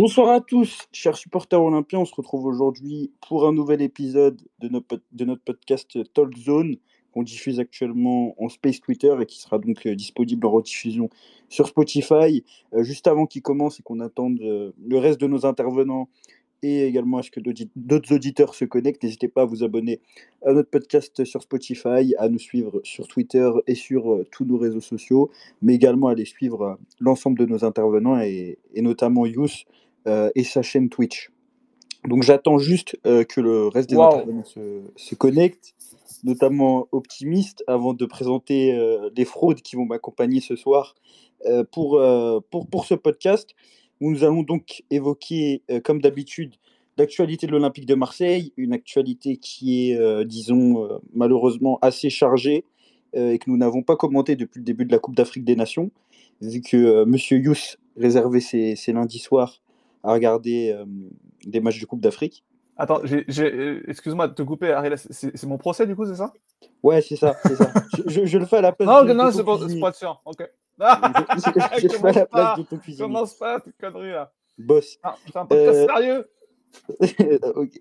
Bonsoir à tous, chers supporters olympiens. On se retrouve aujourd'hui pour un nouvel épisode de notre, podcast Talk Zone qu'on diffuse actuellement en Space Twitter et qui sera donc euh, disponible en rediffusion sur Spotify. Euh, juste avant qu'il commence et qu'on attende euh, le reste de nos intervenants et également à ce que d'autres auditeurs se connectent, n'hésitez pas à vous abonner à notre podcast sur Spotify, à nous suivre sur Twitter et sur tous nos réseaux sociaux, mais également à aller suivre l'ensemble de nos intervenants et, et notamment Yous et sa chaîne Twitch. Donc j'attends juste que le reste des intervenants se, se connectent notamment optimiste, avant de présenter euh, les fraudes qui vont m'accompagner ce soir euh, pour, euh, pour, pour ce podcast, où nous allons donc évoquer, comme d'habitude, l'actualité de l'Olympique de Marseille, une actualité qui est, disons, malheureusement assez chargée et que nous n'avons pas commenté depuis le début de la Coupe d'Afrique des Nations, vu que M. Yous réservait ses, ses, lundis soirs à regarder des matchs de Coupe d'Afrique. Attends, euh, excuse-moi de te couper, c'est mon procès du coup, c'est ça? Ouais, c'est ça, c'est ça. Je, je, le fais à la place non, de Non, c'est pas, pas sûr. Ok. je, je fais à la place de ton cuisinier. Commence pas, tes conneries là. Boss. Ah, c'est un podcast euh... sérieux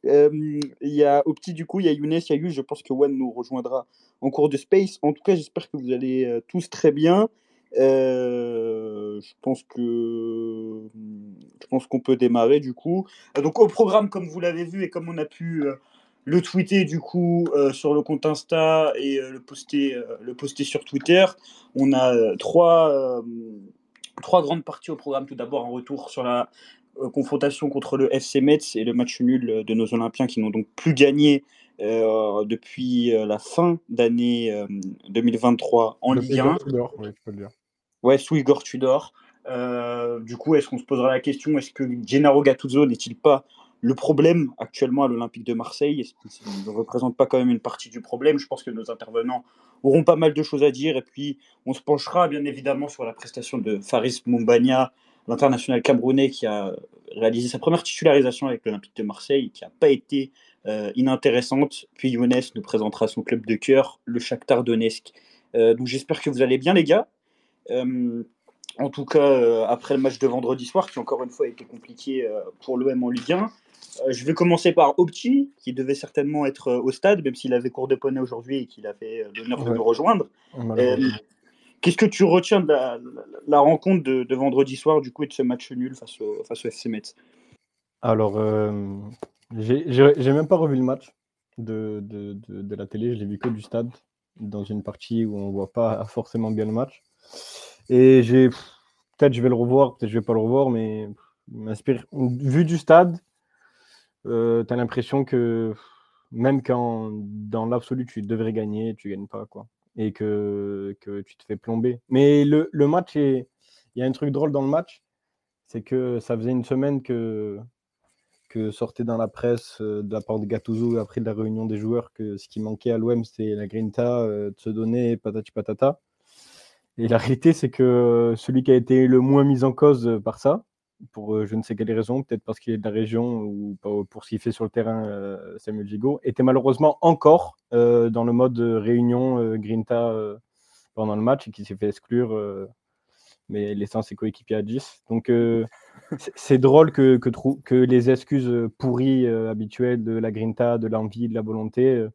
euh, il y a Opti du coup, il y a Younes, il y a Yu, je pense que One nous rejoindra en cours de Space. En tout cas, j'espère que vous allez euh, tous très bien. Euh, je pense que je pense qu'on peut démarrer du coup. Euh, donc au programme, comme vous l'avez vu et comme on a pu euh, le tweeter du coup sur le compte Insta et le poster le poster sur Twitter, on a trois trois grandes parties au programme. Tout d'abord un retour sur la confrontation contre le FC Metz et le match nul de nos Olympiens qui n'ont donc plus gagné depuis la fin d'année 2023 en Ligue 1. Oui, tu peux le dire. Ouais, sous Igor Tudor. Euh, du coup, est-ce qu'on se posera la question est-ce que Gennaro Gattuso n'est-il pas le problème actuellement à l'Olympique de Marseille? Est-ce qu'il ne représente pas quand même une partie du problème? Je pense que nos intervenants auront pas mal de choses à dire. Et puis, on se penchera bien évidemment sur la prestation de Faris Mumbania, l'international camerounais qui a réalisé sa première titularisation avec l'Olympique de Marseille, qui n'a pas été euh, inintéressante. Puis Younes nous présentera son club de cœur, le Shakhtar Donetsk. Euh, donc j'espère que vous allez bien les gars. Euh, en tout cas, euh, après le match de vendredi soir, qui encore une fois a été compliqué euh, pour l'OM en Ligue 1, je vais commencer par Opti, qui devait certainement être au stade, même s'il avait cours de poney aujourd'hui et qu'il avait l'honneur de nous rejoindre. Qu'est-ce que tu retiens de la, rencontre de, vendredi soir, du coup, et de ce match nul face au, face au FC Metz? Alors, j'ai même pas revu le match de, de, de la télé, je l'ai vu que du stade, dans une partie où on voit pas forcément bien le match. Et j'ai peut-être je vais le revoir, peut-être je vais pas le revoir, mais m'inspire. Vu du stade, euh, tu as l'impression que même quand dans l'absolu tu devrais gagner, tu gagnes pas quoi. Et que, tu te fais plomber. Mais le, le match est. Il y a un truc drôle dans le match, c'est que ça faisait une semaine que, que sortait dans la presse euh, de la part de Gattuso après la réunion des joueurs que ce qui manquait à l'OM c'était la grinta, euh, de se donner patati patata. Et la réalité, c'est que celui qui a été le moins mis en cause par ça, pour euh, je ne sais quelle raison, peut-être parce qu'il est de la région ou pour ce qu'il fait sur le terrain, euh, Samuel Gigot, était malheureusement encore euh, dans le mode réunion Grinta pendant le match et qui s'est fait exclure, mais laissant ses coéquipiers à 10. Donc c'est drôle que, que, que, les excuses pourries habituelles de la Grinta, de l'envie, de la volonté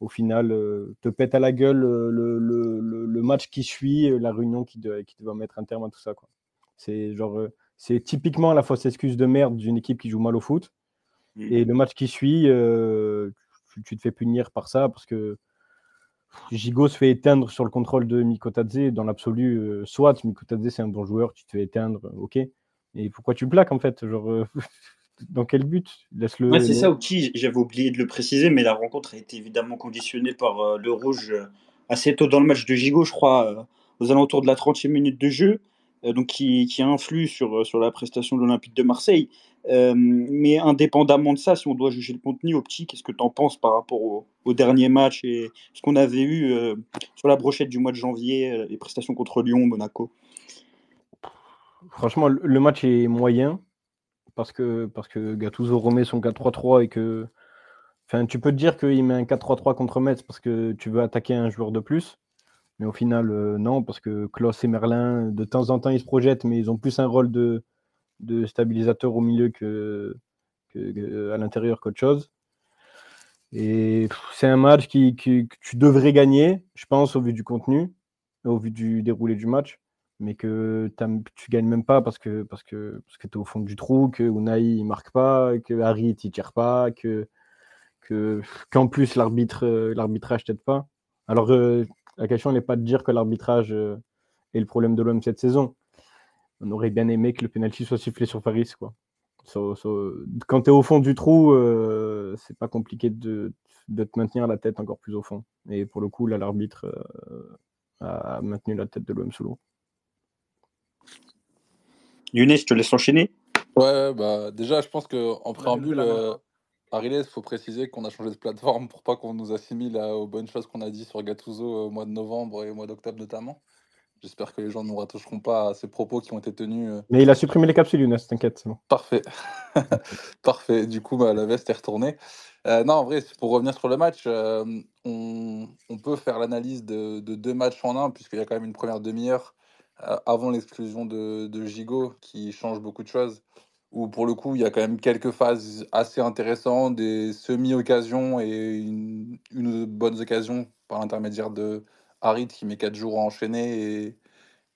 au final, euh, te pète à la gueule euh, le, match qui suit, euh, la réunion qui, qui va mettre un terme à tout ça. C'est genre, c'est typiquement la fausse excuse de merde d'une équipe qui joue mal au foot. Mmh. Et le match qui suit, tu, te fais punir par ça parce que Gigo se fait éteindre sur le contrôle de Mikotadze. Dans l'absolu, soit Mikotadze c'est un bon joueur, tu te fais éteindre, ok. Et pourquoi tu plaques en fait genre, dans quel but? Laisse-le. c'est ça, Ouki, j'avais oublié de le préciser, mais la rencontre a été évidemment conditionnée par euh, le rouge euh, assez tôt dans le match de Gigot, je crois, euh, aux alentours de la 30e minute de jeu, donc qui, qui influe sur, sur la prestation de l'Olympique de Marseille. mais indépendamment de ça, si on doit juger le contenu, Opti, qu'est-ce que tu en penses par rapport au, au, dernier match et ce qu'on avait eu sur la brochette du mois de janvier, les prestations contre Lyon, Monaco? Franchement, le match est moyen parce que, parce que Gattuso remet son 4-3-3 et que. Enfin, tu peux te dire qu'il met un 4-3-3 contre Metz parce que tu veux attaquer un joueur de plus. Mais au final, euh, non, parce que Klaus et Merlin, de temps en temps, ils se projettent, mais ils ont plus un rôle de, de stabilisateur au milieu que, à l'intérieur qu'autre chose. Et c'est un match qui, que tu devrais gagner, je pense, au vu du contenu, au vu du déroulé du match, mais que tu gagnes même pas parce que, parce que, parce que tu es au fond du trou, que Unai ne marque pas, que Harry ne tire pas, que, que, qu'en plus l'arbitre, l'arbitrage t'aide pas. Alors, euh, la question n'est pas de dire que l'arbitrage euh, est le problème de l'homme cette saison. On aurait bien aimé que le penalty soit sifflé sur Paris, quoi quand tu es au fond du trou, euh, c'est pas compliqué de, te maintenir la tête encore plus au fond. Et pour le coup, là, l'arbitre euh, a maintenu la tête de l'OM sous l'eau. Younes, je te laisse enchaîner. Ouais, bah déjà, je pense qu'en préambule, euh, il faut préciser qu'on a changé de plateforme pour pas qu'on nous assimile aux bonnes choses qu'on a dit sur Gattuso au mois de novembre et au mois d'octobre notamment. J'espère que les gens ne nous rattacheront pas à ces propos qui ont été tenus. Euh. Mais il a supprimé les capsules, Younes, t'inquiète. Parfait. Parfait. Du coup, bah, la veste est retournée. Euh, non, en vrai, pour revenir sur le match, euh, on, peut faire l'analyse de, deux matchs en un, puisqu'il y a quand même une première demi-heure avant l'exclusion de, de Gigot qui change beaucoup de choses. Où pour le coup, il y a quand même quelques phases assez intéressantes, des semi-occasions et une, une bonne occasion par l'intermédiaire de, Harit qui met 4 jours à enchaîner et,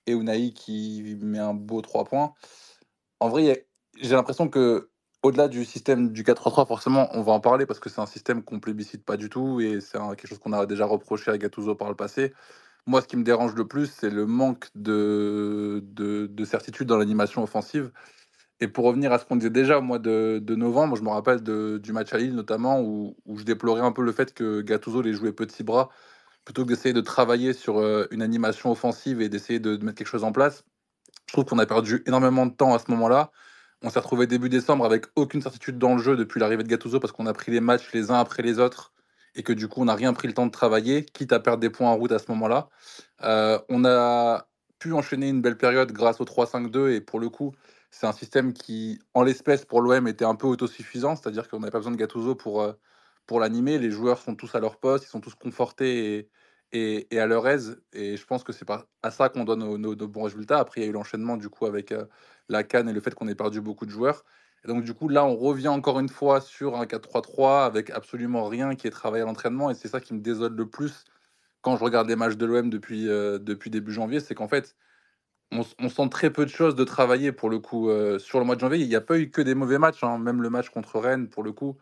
et Unai qui met un beau 3 points. En vrai, j'ai l'impression que au-delà du système du 4-3-3, forcément, on va en parler parce que c'est un système qu'on plébiscite pas du tout et c'est quelque chose qu'on a déjà reproché à Gattuso par le passé. Moi, ce qui me dérange le plus, c'est le manque de, de, certitude dans l'animation offensive. Et pour revenir à ce qu'on disait déjà au mois de, novembre, je me rappelle du match à Lille notamment, où, je déplorais un peu le fait que Gattuso les jouait petit bras plutôt que d'essayer de travailler sur euh, une animation offensive et d'essayer de, mettre quelque chose en place, je trouve qu'on a perdu énormément de temps à ce moment-là. On s'est retrouvé début décembre avec aucune certitude dans le jeu depuis l'arrivée de Gattuso parce qu'on a pris les matchs les uns après les autres et que du coup on n'a rien pris le temps de travailler, quitte à perdre des points en route à ce moment-là. Euh, on a pu enchaîner une belle période grâce au 3-5-2 et pour le coup c'est un système qui en l'espèce pour l'OM était un peu autosuffisant, c'est-à-dire qu'on n'avait pas besoin de Gattuso pour, euh, pour l'animer. Les joueurs sont tous à leur poste, ils sont tous confortés et, à leur aise. Et je pense que c'est à ça qu'on donne nos, bons résultats. Après, il y a eu l'enchaînement du coup avec euh, la canne et le fait qu'on ait perdu beaucoup de joueurs. Et donc, du coup, là, on revient encore une fois sur un 4-3-3 avec absolument rien qui est travaillé à l'entraînement. Et c'est ça qui me désole le plus quand je regarde les matchs de l'OM depuis, euh, depuis début janvier. C'est qu'en fait, on, sent très peu de choses de travailler pour le coup euh, sur le mois de janvier. Il n'y a pas eu que des mauvais matchs, hein. même le match contre Rennes pour le coup.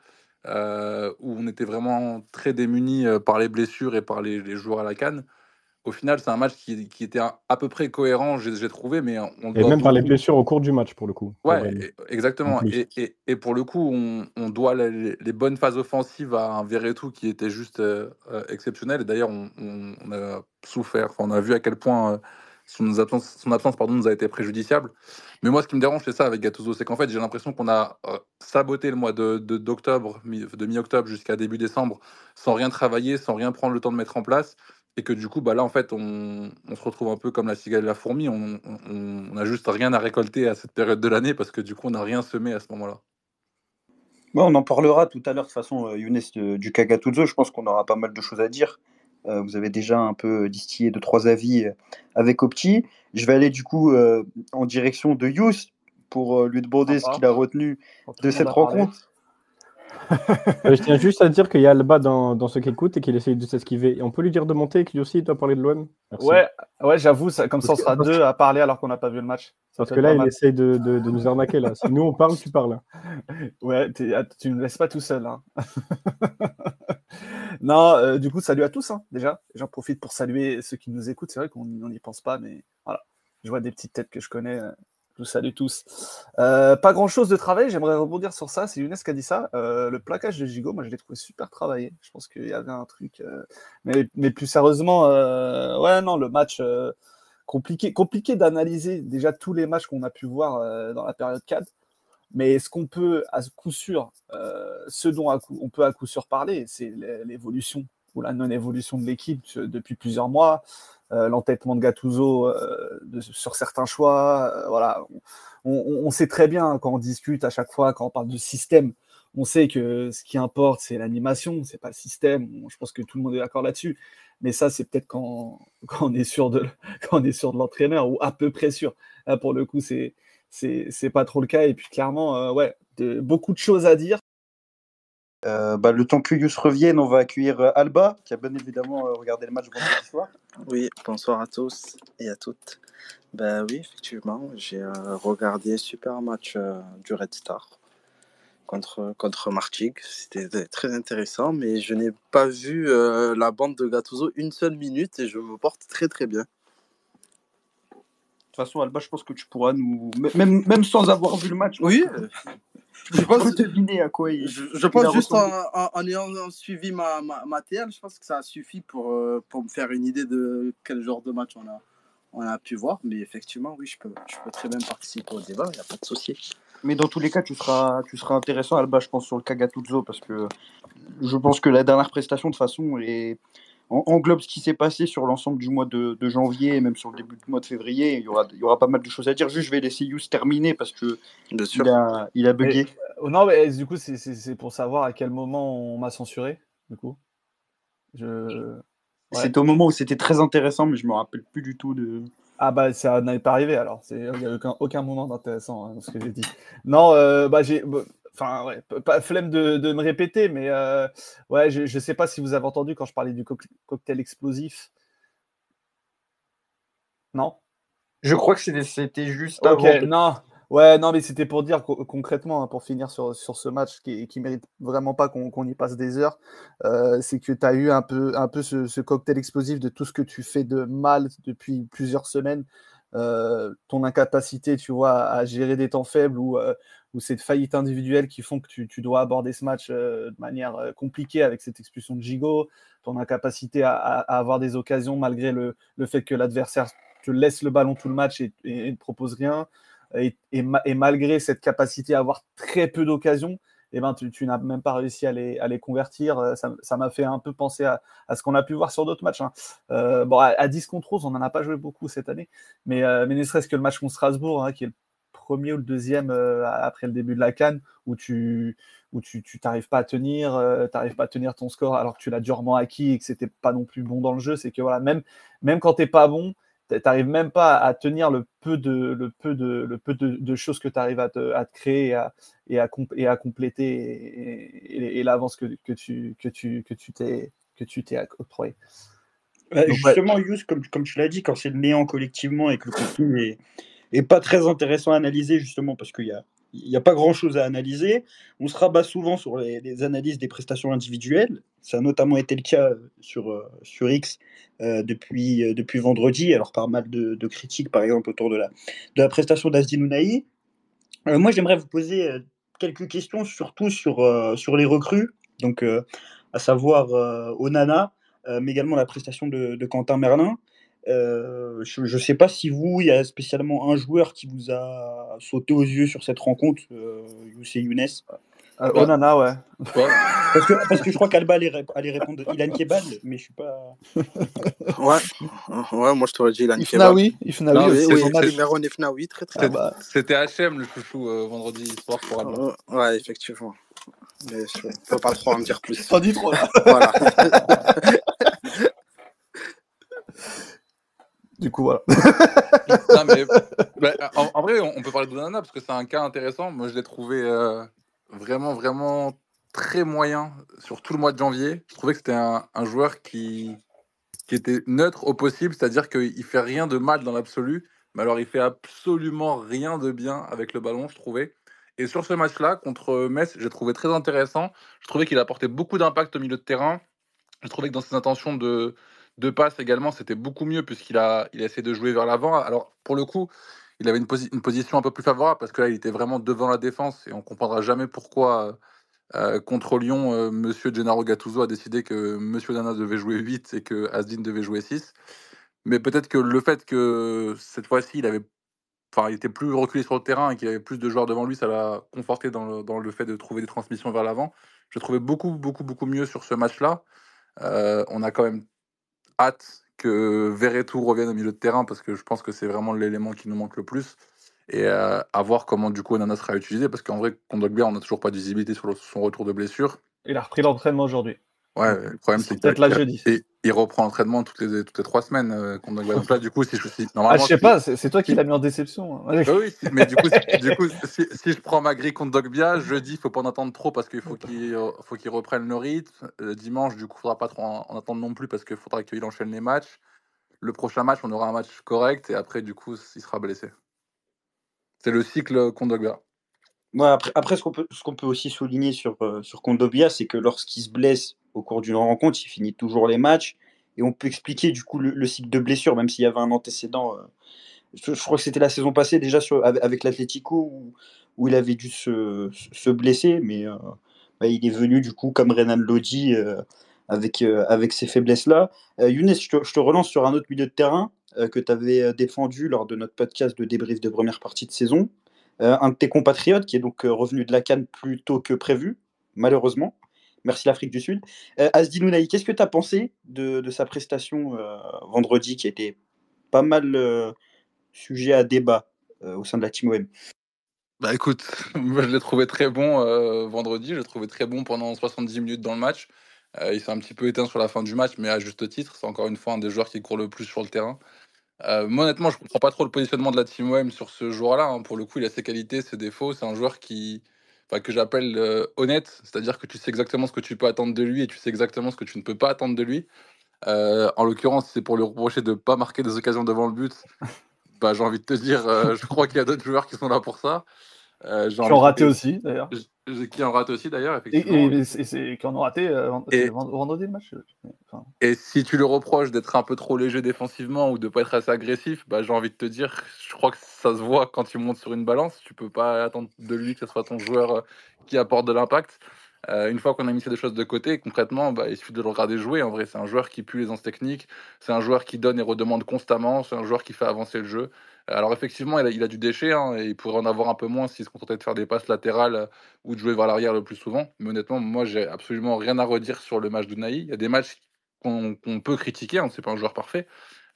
Euh, où on était vraiment très démunis par les blessures et par les, joueurs à la canne. Au final, c'est un match qui, était à, peu près cohérent, j'ai trouvé, mais on Et même par les blessures au cours du match, pour le coup. Ouais, exactement. Et, pour le coup, on, doit les, bonnes phases offensives à un Verretou qui était juste euh, exceptionnel. Et d'ailleurs, on, a souffert, on a vu à quel point son absence, son absence pardon, nous a été préjudiciable. Mais moi, ce qui me dérange, c'est ça avec Gattuso, c'est qu'en fait, j'ai l'impression qu'on a euh, saboté le mois de, d'octobre, de, mi-octobre jusqu'à début décembre, sans rien travailler, sans rien prendre le temps de mettre en place. Et que du coup, bah là, en fait, on, se retrouve un peu comme la cigale et la fourmi. On, n'a juste rien à récolter à cette période de l'année parce que du coup, on n'a rien semé à ce moment-là. on en parlera tout à l'heure, de toute façon, euh, Younes, du Kagatouzo. Je pense qu'on aura pas mal de choses à dire. Euh, vous avez déjà un peu distillé deux, trois avis avec Opti. Je vais aller du coup euh, en direction de Yous pour euh, lui demander ce qu'il a retenu de cette rencontre. Euh, je tiens juste à dire qu'il y a Alba dans, dans ce qui écoute et qu'il essaye de s'esquiver. On peut lui dire de monter et qu'il aussi doit parler de l'OM Ouais, ouais j'avoue, comme ça on sera deux à parler alors qu'on n'a pas vu le match. Parce que là, il essaye de, de, nous arnaquer. Là. Si nous on parle, tu parles. Ouais, ah, tu ne me laisses pas tout seul. Hein. non, du coup, salut à tous hein, déjà. J'en profite pour saluer ceux qui nous écoutent. C'est vrai qu'on n'y pense pas, mais voilà. Je vois des petites têtes que je connais. Je vous salue tous. Euh, pas grand chose de travail, j'aimerais rebondir sur ça. C'est Younes qui a dit ça. Euh, le plaquage de Gigot, moi je l'ai trouvé super travaillé. Je pense qu'il y avait un truc. Euh, mais, mais, plus sérieusement, ouais, non, le match compliqué, compliqué d'analyser déjà tous les matchs qu'on a pu voir dans la période 4. Mais ce qu'on peut à coup sûr, ce dont on peut à coup sûr parler, c'est l'évolution ou la non-évolution de l'équipe depuis plusieurs mois. Euh, l'entêtement de Gattuso euh, sur certains choix. Euh, voilà, on, sait très bien quand on discute à chaque fois, quand on parle de système, on sait que ce qui importe, c'est l'animation, c'est pas le système. Je pense que tout le monde est d'accord là-dessus. Mais ça, c'est peut-être quand, on est sûr de l'entraîneur ou à peu près sûr. Pour le coup, c'est c'est pas trop le cas. Et puis clairement, ouais, beaucoup de choses à dire. Euh, bah, le temps que Yus revienne, on va accueillir euh, Alba, qui a bien évidemment euh, regardé le match vendredi soir. Oui, bonsoir à tous et à toutes. Ben oui, effectivement, j'ai regardé super match du Red Star contre, contre Martigues. C'était très intéressant, mais je n'ai pas vu la bande de Gattuso une seule minute et je me porte très très bien. De toute façon, Alba, je pense que tu pourras nous. Même, même sans avoir vu le match. Oui, je pense deviner à quoi il. Je, pense juste en, ayant suivi ma, ma, TL, je pense que ça a suffi pour, euh, pour me faire une idée de quel genre de match on a, on a pu voir. Mais effectivement, oui, je peux, je peux très bien participer au débat, il n'y a pas de souci. Mais dans tous les cas, tu seras, tu seras intéressant, Alba, je pense, sur le Kagatuzzo, parce que je pense que la dernière prestation, de façon, est englobe ce qui s'est passé sur l'ensemble du mois de, janvier et même sur le début du mois de février. Il y aura, il y aura pas mal de choses à dire. Juste, je vais laisser Yous terminer parce que Il, a, il a bugué. Euh, non, mais du coup, c'est pour savoir à quel moment on m'a censuré. Du coup, je... c'était au moment où c'était très intéressant, mais je me rappelle plus du tout de. Ah bah ça n'avait pas arrivé alors. Il n'y a aucun, aucun moment d'intéressant hein, dans ce que j'ai dit. Non, euh, bah j'ai. Enfin, ouais, pas flemme de, de, me répéter, mais euh, ouais, je ne sais pas si vous avez entendu quand je parlais du cocktail explosif. Non? Je crois que c'était juste Ok, non. Ouais, non, mais c'était pour dire concrètement, hein, pour finir sur, sur ce match qui, qui mérite vraiment pas qu'on y passe des heures, euh, c'est que tu as eu un peu, un peu ce, ce, cocktail explosif de tout ce que tu fais de mal depuis plusieurs semaines, euh, ton incapacité, tu vois, à gérer des temps faibles ou, euh, ou cette faillite individuelle qui font que tu, tu dois aborder ce match euh, de manière compliquée avec cette expulsion de Gigot, ton incapacité à, à, avoir des occasions malgré le, le fait que l'adversaire te laisse le ballon tout le match et ne propose rien, et, et, malgré cette capacité à avoir très peu d'occasions, eh ben, tu, tu n'as même pas réussi à les, à les convertir. Ça m'a fait un peu penser à, à ce qu'on a pu voir sur d'autres matchs. Hein. Euh, bon, à, à, 10 contre 11, on n'en a pas joué beaucoup cette année, mais, euh, mais ne serait-ce que le match contre Strasbourg, hein, qui est premier ou le deuxième euh, après le début de la canne, où tu où tu t'arrives pas à tenir, euh, t'arrives pas à tenir ton score alors que tu l'as durement acquis et que c'était pas non plus bon dans le jeu. C'est que voilà, même même quand t'es pas bon, t'arrives même pas à tenir le peu de le peu de le peu de, de choses que tu arrives à te, à te créer et à, et à, et à compléter et, et, l'avance que, que tu que tu que tu t'es que tu t'es octroyé. Bah, justement, ouais. Comme, comme tu l'as dit, quand c'est le néant collectivement et que le contenu est, est pas très intéressant à analyser, justement, parce qu'il y a, il n'y a pas grand-chose à analyser. On se rabat souvent sur les, analyses des prestations individuelles. Ça a notamment été le cas sur, euh, sur X euh, depuis, euh, depuis vendredi, alors par mal de, critiques, par exemple, autour de la, de la prestation d'Azdin Ounaï. Euh, moi, j'aimerais vous poser euh, quelques questions, surtout sur, euh, sur les recrues, donc à savoir Onana, mais également la prestation de Quentin Merlin. Euh, je ne sais pas si vous, il y a spécialement un joueur qui vous a sauté aux yeux sur cette rencontre, euh, c'est Younes? Euh, Onana, ouais. ouais. Parce, que, parce que je crois qu'Alba allait, allait, répondre Ilan Kebal, mais je suis pas. ouais, ouais moi je t'aurais dit Ilan Ifnaoui, Ifnaoui, non, oui, oui, numéro Ifnaoui, très très bien. C'était HM le chouchou euh, vendredi soir pour Alba. ouais, effectivement. Mais je ne peux pas trop en dire plus. Pas dit trop là. voilà. Du coup, voilà. non, mais, bah, en, en, vrai, on peut parler de Donana parce que c'est un cas intéressant. Moi, je l'ai trouvé euh, vraiment, vraiment très moyen sur tout le mois de janvier. Je trouvais que c'était un, un, joueur qui, qui était neutre au possible, c'est-à-dire qu'il fait rien de mal dans l'absolu, mais alors il fait absolument rien de bien avec le ballon, je trouvais. Et sur ce match-là, contre Metz, j'ai trouvé très intéressant. Je trouvais qu'il apportait beaucoup d'impact au milieu de terrain. Je trouvais que dans ses intentions de, de passe également, c'était beaucoup mieux puisqu'il a, il a essayé de jouer vers l'avant. Alors, pour le coup, il avait une, posi une, position un peu plus favorable parce que là, il était vraiment devant la défense et on comprendra jamais pourquoi, euh, contre Lyon, euh, Monsieur Gennaro Gattuso a décidé que Monsieur Nana devait jouer 8 et que Asdin devait jouer 6. Mais peut-être que le fait que cette fois-ci, il avait. Enfin, il était plus reculé sur le terrain et qu'il avait plus de joueurs devant lui, ça l'a conforté dans le, dans le, fait de trouver des transmissions vers l'avant. Je trouvais beaucoup, beaucoup, beaucoup mieux sur ce match-là. Euh, on a quand même hâte que Verretou revienne au milieu de terrain parce que je pense que c'est vraiment l'élément qui nous manque le plus. Et euh, à voir comment du coup Onana sera utilisé parce qu'en vrai, Kondogbia, on n'a toujours pas de visibilité sur son retour de blessure. Il a repris l'entraînement aujourd'hui. Ouais, le problème c'est peut-être là jeudi. Et, il reprend l'entraînement toutes les, toutes les trois semaines. Euh, contre Donc là, du coup, si je Ah, normalement, je sais si- pas, c'est toi qui l'as mis en déception. hein. Bah oui, si- mais du coup, si, du coup si, si je prends ma grille contre Dogbia, jeudi, il faut pas en attendre trop parce qu'il faut qu'il euh, faut qu'il reprenne le rythme. Euh, dimanche, du coup, faudra pas trop en, en attendre non plus parce qu'il faudra qu'il enchaîne les matchs. Le prochain match, on aura un match correct et après, du coup, il sera blessé. C'est le cycle contre Dogbia. Ouais, après, après, ce qu'on peut, ce qu'on peut aussi souligner sur, euh, sur Kondobia, c'est que lorsqu'il se blesse au cours d'une rencontre, il finit toujours les matchs. Et on peut expliquer du coup le, le cycle de blessure, même s'il y avait un antécédent. euh, je, crois que c'était la saison passée déjà avec, avec l'Atlético où, il avait dû se, se blesser. Mais euh, bah, il est venu du coup, comme Renan Lodi, euh, avec, avec ces faiblesses-là. Younes, je te, je te relance sur un autre milieu de terrain que tu avais défendu lors de notre podcast de débrief de première partie de saison. Un de tes compatriotes qui est donc revenu de la Cannes plus tôt que prévu, malheureusement. Merci l'Afrique du Sud. Euh, Asdi qu'est-ce que tu as pensé de, sa prestation euh, vendredi qui était pas mal euh, sujet à débat euh, au sein de la Team OM Bah écoute, je l'ai trouvé très bon vendredi, je l'ai trouvé très bon pendant 70 minutes dans le match. Il s'est un petit peu éteint sur la fin du match, mais à juste titre, c'est encore une fois un des joueurs qui court le plus sur le terrain. Moi honnêtement, je comprends pas trop le positionnement de la Team OM sur ce joueur-là. hein. Pour le coup, il a ses qualités, ses défauts. C'est un joueur qui, enfin, que j'appelle euh, honnête, c'est-à-dire que tu sais exactement ce que tu peux attendre de lui et tu sais exactement ce que tu ne peux pas attendre de lui. Euh, en l'occurrence, si c'est pour lui reprocher de ne pas marquer des occasions devant le but. Bah, j'ai envie de te dire, euh, je crois qu'il y a d'autres joueurs qui sont là pour ça. Euh, Qui de- raté aussi, d'ailleurs. Qui en rate aussi d'ailleurs, effectivement. et- qui en ont raté euh, Et- vendredi le match. Enfin, Et si tu le reproches d'être un peu trop léger défensivement ou de pas être assez agressif, bah, j'ai envie de te dire, je crois que ça se voit quand il monte sur une balance. Tu peux pas attendre de lui que ce soit ton joueur euh, qui apporte de l'impact. Euh, une fois qu'on a mis ces deux choses de côté, concrètement, bah, il suffit de le regarder jouer. En vrai, c'est un joueur qui pue les aisance techniques, c'est un joueur qui donne et redemande constamment, c'est un joueur qui fait avancer le jeu. Alors effectivement, il a, du déchet hein, et il pourrait en avoir un peu moins s'il se contentait de faire des passes latérales ou de jouer vers l'arrière le plus souvent. Mais honnêtement, moi, j'ai absolument rien à redire sur le match de Naï. Il y a des matchs qu'on peut critiquer, hein, c'est pas un joueur parfait,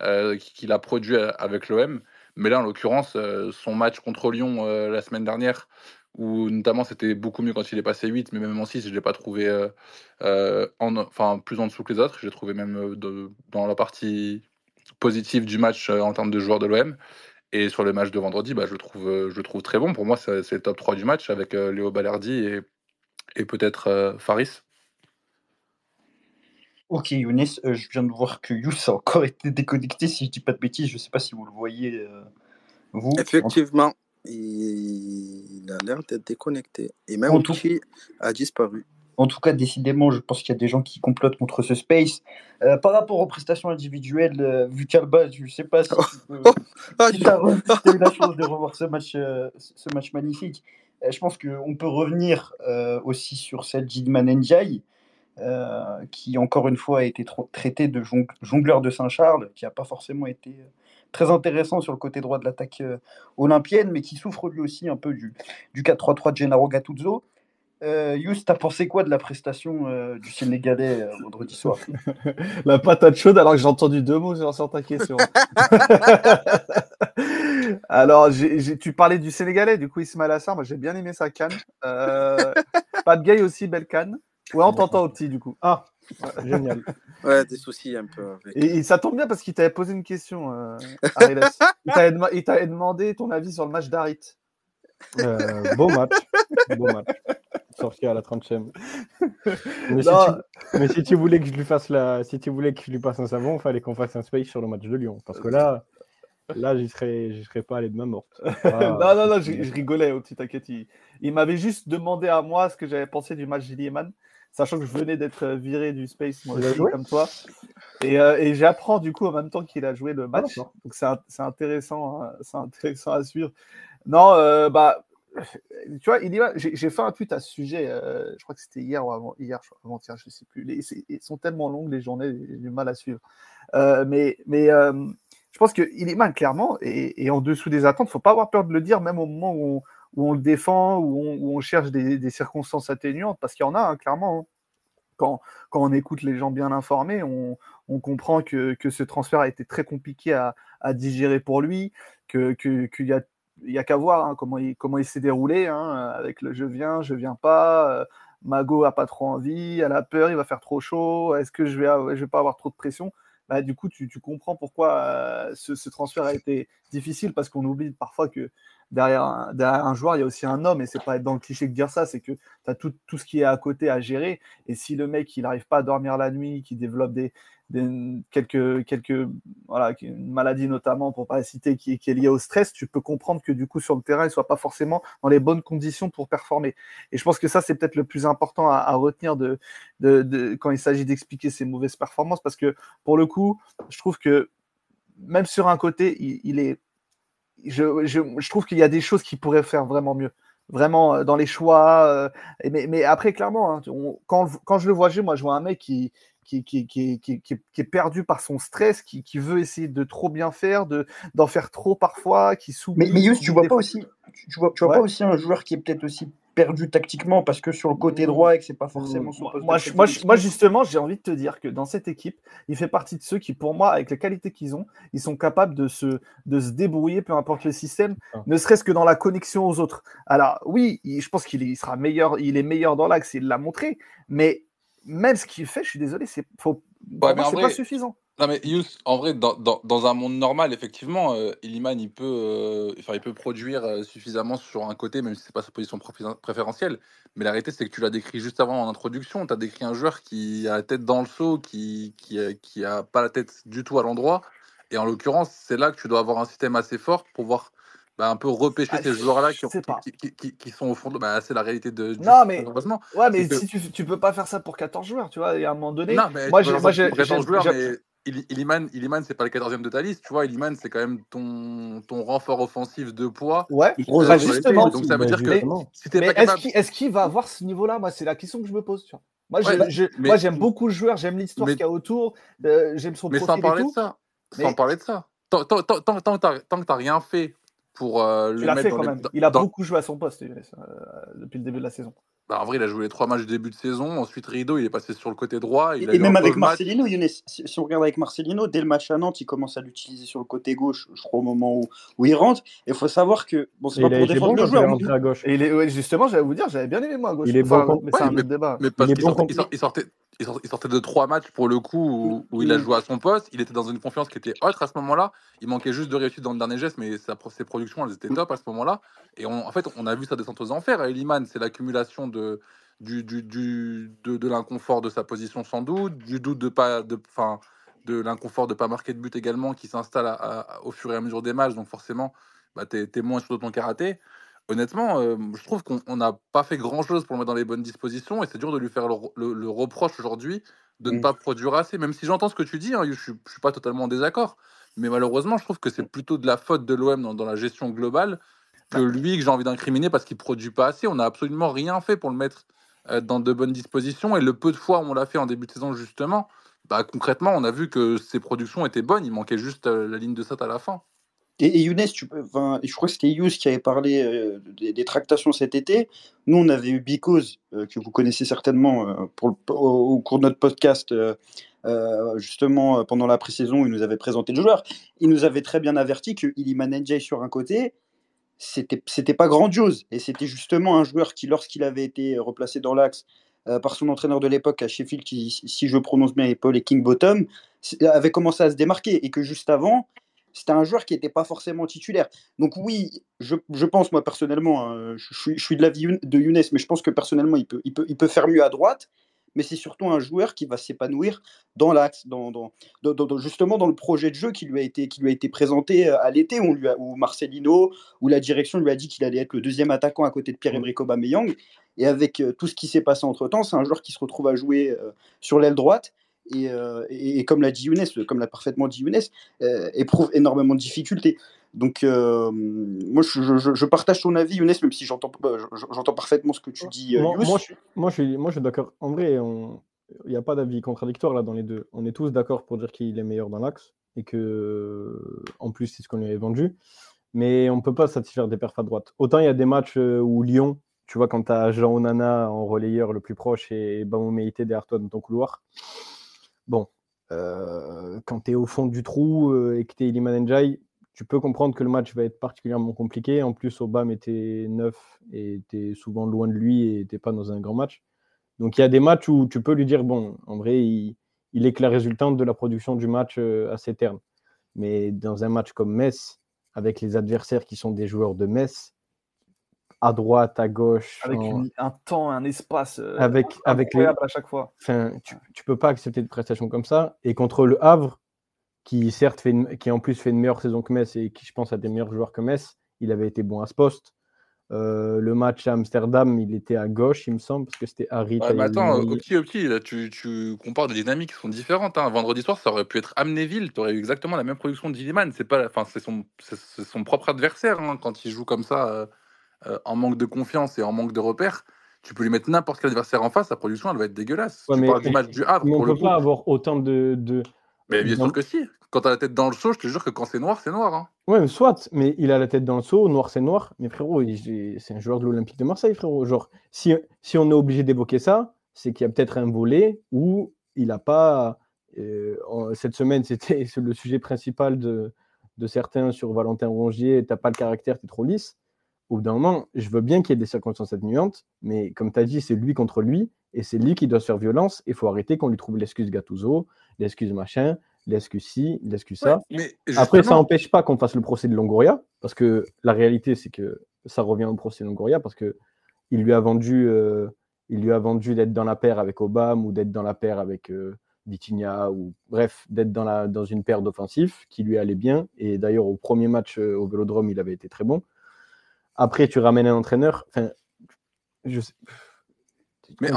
euh, qui- qu'il a produit euh, avec l'OM. Mais là, en l'occurrence, son match contre Lyon la semaine dernière, où notamment c'était beaucoup mieux quand il est passé 8, mais même en 6, je ne l'ai pas trouvé euh, euh, en, enfin, plus en dessous que les autres. Je l'ai trouvé même euh, de- dans la partie positive du match euh, en termes de joueurs de l'OM. Et sur le match de vendredi, bah, je, le trouve, je le trouve très bon. Pour moi, c'est le top 3 du match avec euh, Léo Balerdi et, et peut-être euh, Faris. Ok, Younes, euh, je viens de voir que Yous a encore été déconnecté, si je dis pas de bêtises. Je sais pas si vous le voyez, euh, vous. Effectivement, il, il a l'air d'être déconnecté. Et même tout- Uchi a disparu. En tout cas, décidément, je pense qu'il y a des gens qui complotent contre ce space. Euh, par rapport aux prestations individuelles, euh, vu qu'Alba, je ne sais pas si tu Ah, si tu as, eu la chance de revoir ce match, euh, ce match magnifique. Euh, je pense qu'on peut revenir aussi sur celle d'Idman Ndiaye, qui encore une fois a été traité de jong- jongleur de Saint-Charles, qui n'a pas forcément été très intéressant sur le côté droit de l'attaque euh, olympienne, mais qui souffre lui aussi un peu du, du 4-3-3 de Gennaro Gattuso. Euh, Yous, t'as pensé quoi de la prestation euh, du Sénégalais euh, vendredi soir? La patate chaude, alors que j'ai entendu deux mots sur, ta question. alors, tu parlais du Sénégalais, du coup, Ismaël Assar, moi j'ai bien aimé sa canne. Euh, Pat Gay aussi, belle canne. Ouais, on t'entend au petit, du coup. Ah, génial. Ouais, des soucis un peu avec. Et, et ça tombe bien parce qu'il t'avait posé une question, euh. Il t'avait demandé ton avis sur le match d'Arit. Euh, beau match. Beau match. Sorti à la 30e. Mais, si tu, mais si tu voulais que je lui fasse la, si tu voulais que je lui passe un savon, il fallait qu'on fasse un space sur le match de Lyon. Parce que là, là, j'y serais, j'y serais pas allé de main morte. Ah, non, non, non, je, je rigolais au petit t'inquiète. Il, il m'avait juste demandé à moi ce que j'avais pensé du match Eman, sachant que je venais d'être viré du Space, moi Il aussi, comme toi. Et, euh, et j'apprends du coup en même temps qu'il a joué le match. d'accord. Donc c'est intéressant, hein, c'est intéressant à suivre. Non, euh, bah, tu vois, Iliman, j'ai j'ai fait un tweet à ce sujet, euh, je crois que c'était hier ou avant, hier, avant-hier, je sais plus. Les, ils sont tellement longues les journées, j'ai du mal à suivre. Euh, mais mais euh, je pense que Iliman, clairement, est, est en dessous des attentes. faut pas avoir peur de le dire, même au moment où on, où on le défend, où on, cherche des, circonstances atténuantes, parce qu'il y en a, hein, clairement. hein. Quand, quand on écoute les gens bien informés, on, comprend que, que ce transfert a été très compliqué à, digérer pour lui, que- que- qu'il y a il y a qu'à voir hein, comment il, comment il s'est déroulé, avec le je viens, je viens pas, euh, Mago a pas trop envie, elle a peur, il va faire trop chaud, est-ce que je vais, je vais pas avoir trop de pression? Bah, du coup, tu, comprends pourquoi euh, ce, transfert a été difficile parce qu'on oublie parfois que derrière un, joueur, il y a aussi un homme et c'est pas être dans le cliché de dire ça, c'est que tu as tout, ce qui est à côté à gérer. Et si le mec, il n'arrive pas à dormir la nuit, qui développe des, quelques, quelques voilà, une maladie notamment, pour pas citer, qui, est liée au stress, tu peux comprendre que du coup, sur le terrain, il soit pas forcément dans les bonnes conditions pour performer. Et je pense que ça, c'est peut-être le plus important à, retenir quand il s'agit d'expliquer ses mauvaises performances, parce que pour le coup, je trouve que même sur un côté, il, est. Je, je, trouve qu'il y a des choses qu'il pourrait faire vraiment mieux vraiment euh, dans les choix. Euh, mais, mais, après, clairement, hein, quand, quand, je le vois moi, je vois un mec qui, qui, qui, qui, qui, est perdu par son stress, qui, veut essayer de trop bien faire, de, d'en faire trop parfois, qui s'oublie. Mais, mais tu vois pas aussi, tu vois, tu vois pas aussi un joueur qui est peut-être aussi perdu tactiquement parce que sur le côté mmh. droit et que c'est pas forcément son poste. Moi, moi, moi, justement, j'ai envie de te dire que dans cette équipe, il fait partie de ceux qui, pour moi, avec les qualités qu'ils ont, ils sont capables de se, de se débrouiller, peu importe le système, ah. ne serait-ce que dans la connexion aux autres. Alors, oui, je pense qu'il sera meilleur, il est meilleur dans l'axe, il l'a montré, mais même ce qu'il fait, je suis désolé, c'est pas suffisant. Non mais Yus, en vrai, dans, dans, dans, un monde normal, effectivement, euh, Illiman, il peut, euh, enfin, il peut produire euh, suffisamment sur un côté, même si c'est pas sa position préférentielle. Mais la réalité, c'est que tu l'as décrit juste avant en introduction. Tu as décrit un joueur qui a la tête dans le seau, qui, qui, qui a pas la tête du tout à l'endroit. Et en l'occurrence, c'est là que tu dois avoir un système assez fort pour pouvoir bah, un peu repêcher ah, ces joueurs-là qui, qui, qui, sont au fond de. Bah, c'est la réalité de. Du non, mais. Ouais, mais si tu, tu peux pas faire ça pour 14 joueurs, tu vois, il y a un moment donné. Non, mais moi, j'ai. Moi, j'ai. 14 joueurs, mais. Iliman, Iliman c'est pas le 14e de ta liste, tu vois. Iliman, c'est quand même ton, ton renfort offensif de poids. Ouais, bah, justement. Donc ça veut dire que si capable... Est-ce qu'il va avoir ce niveau-là? Moi, c'est la question que je me pose. Tu vois. Moi, j'aime beaucoup le joueur, j'aime l'histoire qu'il y a autour, euh, j'aime son mais sans parler de ça, sans parler de ça. Tant, tant, tant, tant que t'as rien fait pour euh, le mettre dans les... Il a beaucoup joué à son poste euh, depuis le début de la saison. Bah, en vrai, il a joué les trois matchs du début de saison. Ensuite, Rideau, il est passé sur le côté droit. et, même avec Marcelino, Younes, si, on regarde avec Marcelino, dès le match à Nantes, il commence à l'utiliser sur le côté gauche, je crois, au moment où, où il rentre. Et il faut savoir que. Bon, c'est pas pour défendre bon le joueur. À gauche. Et il est, justement, j'allais vous dire, j'avais bien aimé moi à gauche. Il est bon. Mais c'est un autre débat. Mais parce qu'il sortait, il sortait de trois matchs pour le coup où, il a joué à son poste. Il était dans une confiance qui était autre à ce moment-là. Il manquait juste de réussite dans le dernier geste, mais ses productions, elles étaient top à ce moment-là. Et en fait, on a vu sa descente aux enfers à Eliman. C'est l'accumulation de, du, du, du, de, de l'inconfort de sa position sans doute, du doute de pas, de, fin, de l'inconfort de pas marquer de but également qui s'installe au fur et à mesure des matchs. Donc forcément, bah, tu es, moins sur ton karaté honnêtement, euh, je trouve qu'on n'a pas fait grand-chose pour le mettre dans les bonnes dispositions et c'est dur de lui faire le, reproche aujourd'hui de ne mmh. pas produire assez, même si j'entends ce que tu dis, hein, je ne suis, pas totalement en désaccord. Mais malheureusement, je trouve que c'est plutôt de la faute de l'OM dans, la gestion globale que bah. lui que j'ai envie d'incriminer parce qu'il ne produit pas assez. On n'a absolument rien fait pour le mettre euh, dans de bonnes dispositions et le peu de fois où on l'a fait en début de saison, justement, bah, concrètement, on a vu que ses productions étaient bonnes. Il manquait juste euh, la ligne de saut à la fin. Et, Younes, tu enfin, je crois que c'était Younes qui avait parlé euh, des, tractations cet été. Nous, on avait eu Because, euh, que vous connaissez certainement euh, pour au, cours de notre podcast, justement pendant la pré-saison, il nous avait présenté le joueur. Il nous avait très bien averti que Iliman Njay sur un côté, c'était pas grandiose. Et c'était justement un joueur qui, lorsqu'il avait été replacé dans l'axe par son entraîneur de l'époque à Sheffield, qui, si je prononce bien, est Paul et King Bottom, avait commencé à se démarquer. Et que juste avant, c'était un joueur qui n'était pas forcément titulaire. Donc oui, je, je pense moi personnellement, hein, je, je, suis de l'avis de Younes, mais je pense que personnellement, il peut, il peut, il peut faire mieux à droite. Mais c'est surtout un joueur qui va s'épanouir dans l'axe, dans, dans, justement dans le projet de jeu qui lui a été, qui lui a été présenté euh, à l'été, où, où Marcelino, où la direction lui a dit qu'il allait être le deuxième attaquant à côté de Pierre-Emerick Aubameyang. Et avec euh, tout ce qui s'est passé entre-temps, c'est un joueur qui se retrouve à jouer euh, sur l'aile droite euh, et, et, comme l'a dit Younes, comme l'a parfaitement dit Younes, euh, éprouve énormément de difficultés. Donc, euh, moi, je, je, partage ton avis, Younes, même si j'entends, j'entends parfaitement ce que tu dis. moi, moi, je, moi, je suis, moi, je suis d'accord. En vrai, il n'y a pas d'avis contradictoire là dans les deux. On est tous d'accord pour dire qu'il est meilleur dans l'axe et que, en plus, c'est ce qu'on lui avait vendu. Mais on ne peut pas satisfaire des perfs à droite. Autant il y a des matchs où Lyon, tu vois, quand tu as Jean Onana en relayeur le plus proche et Baumé derrière toi dans ton couloir, bon, euh, quand tu es au fond du trou euh, et que tu es Iliman Njai, tu peux comprendre que le match va être particulièrement compliqué. En plus, Obama était neuf et était souvent loin de lui et n'était pas dans un grand match. Donc il y a des matchs où tu peux lui dire, bon, en vrai, il, est que la résultante de la production du match euh, à ses termes. Mais dans un match comme Metz, avec les adversaires qui sont des joueurs de Metz, à droite, à gauche. Avec un temps, un espace euh, avec, avec les... à chaque fois. Enfin, tu, tu peux pas accepter de prestations comme ça. Et contre le Havre, qui certes fait qui en plus fait une meilleure saison que Metz et qui je pense a des meilleurs joueurs que Metz, il avait été bon à ce poste. Euh, le match à Amsterdam, il était à gauche, il me semble, parce que c'était Harry. Ouais, mais attends, Opti, Opti, là, tu, tu, compares des dynamiques qui sont différentes. Hein. Vendredi soir, ça aurait pu être Amnéville, tu aurais eu exactement la même production de Gilliman. C'est pas, enfin, c'est son, son, propre adversaire hein, quand il joue comme ça, euh, euh, en manque de confiance et en manque de repères. Tu peux lui mettre n'importe quel adversaire en face, sa production, elle va être dégueulasse. Ouais, tu mais, parles du match du Havre. Mais on ne peut pas avoir autant de, de, mais bien sûr que si. Quand tu as la tête dans le seau, je te jure que quand c'est noir, c'est noir. Hein. Ouais, soit, mais il a la tête dans le seau, noir c'est noir. Mais frérot, c'est un joueur de l'Olympique de Marseille, frérot. Genre, si, si on est obligé d'évoquer ça, c'est qu'il y a peut-être un volet où il n'a pas. Euh, cette semaine, c'était le sujet principal de, de certains sur Valentin Rongier. T'as pas le caractère, tu es trop lisse. Au bout d'un moment, je veux bien qu'il y ait des circonstances atténuantes, mais comme tu as dit, c'est lui contre lui, et c'est lui qui doit se faire violence. Il faut arrêter qu'on lui trouve l'excuse Gattuso, l'excuse machin, l'excuse ci, l'excuse ça. Après, ça n'empêche pas qu'on fasse le procès de Longoria, parce que la réalité, c'est que ça revient au procès de Longoria, parce que il lui a vendu, euh, il lui a vendu d'être dans la paire avec Obama ou d'être dans la paire avec euh, ou bref, d'être dans, la, dans une paire d'offensifs qui lui allait bien. Et d'ailleurs, au premier match euh, au Vélodrome, il avait été très bon. Après, tu ramènes un entraîneur. Enfin, je sais mais,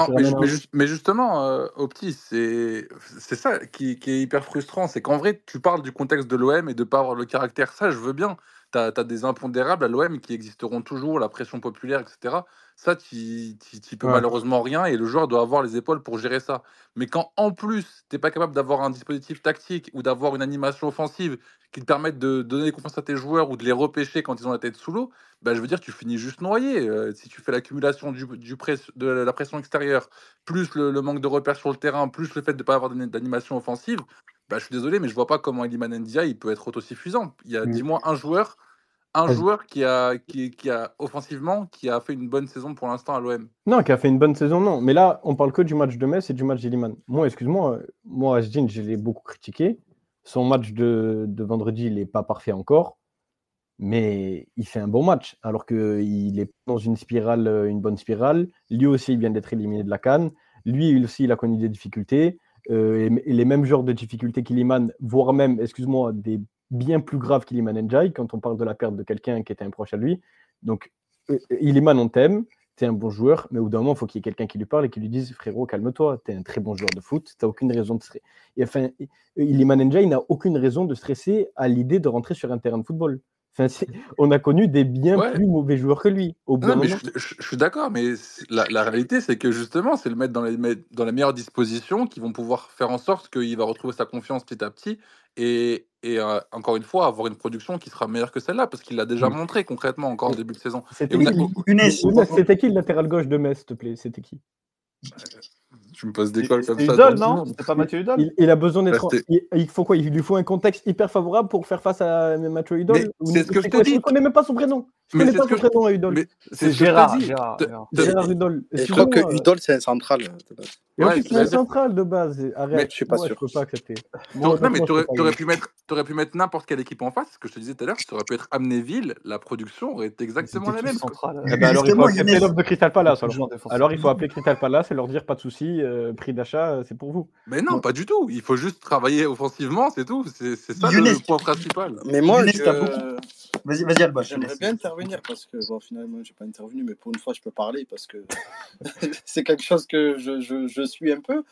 mais, justement, euh, Opti, c'est ça qui, qui, est hyper frustrant. C'est qu'en vrai, tu parles du contexte de l'OM et de pas avoir le caractère. Ça, je veux bien. Tu as, des impondérables à l'OM qui existeront toujours, la pression populaire, etc. Ça, tu peux malheureusement rien et le joueur doit avoir les épaules pour gérer ça. Mais quand en plus, tu n'es pas capable d'avoir un dispositif tactique ou d'avoir une animation offensive qui te permette de donner confiance à tes joueurs ou de les repêcher quand ils ont la tête sous l'eau, bah, je veux dire, tu finis juste noyé. Euh, si tu fais l'accumulation du, du de la pression extérieure, plus le, manque de repères sur le terrain, plus le fait de ne pas avoir d'animation offensive, bah, je suis désolé, mais je vois pas comment Eliman Ndia il peut être autosuffisant. Il y a, mmh. dis-moi, un joueur, un joueur qui a, qui, qui, a offensivement, qui a fait une bonne saison pour l'instant à l'OM. Non, qui a fait une bonne saison, non. Mais là, on parle que du match de Metz et du match d'Eliman. Moi, excuse-moi, moi, Asdin, je l'ai beaucoup critiqué. Son match de, de vendredi, il n'est pas parfait encore mais il fait un bon match, alors qu'il est dans une spirale, euh, une bonne spirale. Lui aussi, il vient d'être éliminé de la Cannes. Lui aussi, il a connu des difficultés, euh, et, les mêmes genres de difficultés qu'Iliman, voire même, excuse-moi, des bien plus graves qu'Iliman Njai, quand on parle de la perte de quelqu'un qui était un proche à lui. Donc, euh, Iliman, on t'aime, t'es un bon joueur, mais au bout d'un moment, il faut qu'il y ait quelqu'un qui lui parle et qui lui dise Frérot, calme-toi, t'es un très bon joueur de foot, t'as aucune raison de stresser. Et enfin, Iliman Njai n'a aucune raison de stresser à l'idée de rentrer sur un terrain de football on a connu des bien plus mauvais joueurs que lui. Au mais je, suis d'accord, mais la, réalité, c'est que justement, c'est le mettre dans les, dans les meilleures dispositions qui vont pouvoir faire en sorte qu'il va retrouver sa confiance petit à petit et, euh, encore une fois, avoir une production qui sera meilleure que celle-là, parce qu'il l'a déjà montré concrètement encore au début de saison. C'était qui, le latéral gauche de Metz, s'il te plaît? C'était qui? Euh, tu me poses des calls comme ça. Udol, non C'est pas Mathieu Udol il, a besoin d'être. Il, faut quoi? Il lui faut un contexte hyper favorable pour faire face à Mathieu Udol C'est ce que je te dis. Je ne connais même pas son prénom. Je ne connais pas son prénom à Udol. C'est Gérard. Gérard Udol. Je crois que Udol, c'est un central. Et ouais, c'est un central de base. Arrête. Mais je suis pas sûr. Je peux pas accepter. non, mais tu aurais pu mettre, aurais pu mettre n'importe quelle équipe en face. Ce que je te disais tout à l'heure, ça aurait pu être Amnéville. La production aurait été exactement la même. Eh ben, alors il faut de Crystal Palace. Alors il faut appeler Crystal Palace et leur dire pas de euh, prix d'achat, euh, c'est pour vous. Mais non, pas du tout. Il faut juste travailler offensivement, c'est tout. C'est ça le point principal. Mais moi, Vas-y, vas-y, Alba. J'aimerais bien intervenir parce que, bon, finalement, je n'ai pas intervenu, mais pour une fois, je peux parler parce que c'est quelque chose que je, je, je, suis un peu.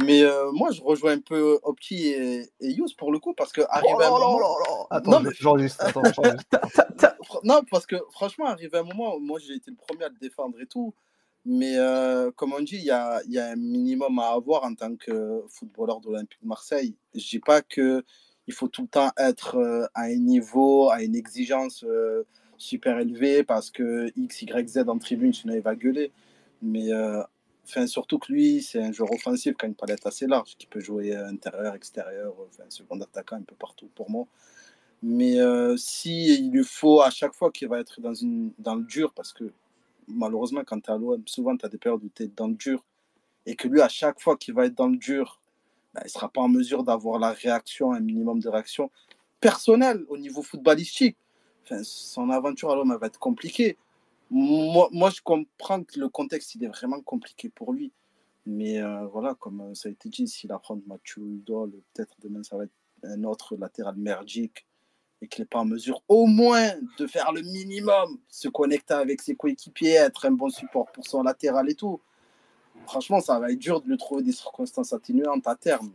Mais euh, moi, je rejoins un peu Opti et, et Yous pour le coup parce que arrive un moment. Attends, non, mais... juste, attends, non, parce que franchement, arrivé un moment, moi, j'ai été le premier à le défendre et tout. Mais euh, comme on dit, il y a, un minimum à avoir en tant que footballeur de l'Olympique de Marseille. Je ne dis pas que il faut tout le temps être euh, à un niveau, à une exigence euh, super élevée parce que X, Y, Z en tribune, sinon il va gueuler. Mais enfin, surtout que lui, c'est un joueur offensif qui a une palette assez large, qui peut jouer intérieur, extérieur, enfin, second attaquant un peu partout pour moi. Mais si il lui faut à chaque fois qu'il va être dans, une, dans le dur, parce que malheureusement, quand tu es à l'OM, souvent tu as des périodes où tu es dans le dur et que lui, à chaque fois qu'il va être dans le dur, bah, il ne sera pas en mesure d'avoir la réaction, un minimum de réaction personnelle au niveau footballistique. Enfin, son aventure à l'homme va être compliquée. Moi, je comprends que le contexte, il est vraiment compliqué pour lui. Mais euh, voilà, comme euh, ça a été dit, s'il apprend Mathieu Udol, peut-être demain, ça va être un autre latéral merdique et qu'il n'est pas en mesure au moins de faire le minimum, se connecter avec ses coéquipiers, être un bon support pour son latéral et tout. Franchement, ça va être dur de lui trouver des circonstances atténuantes à terme.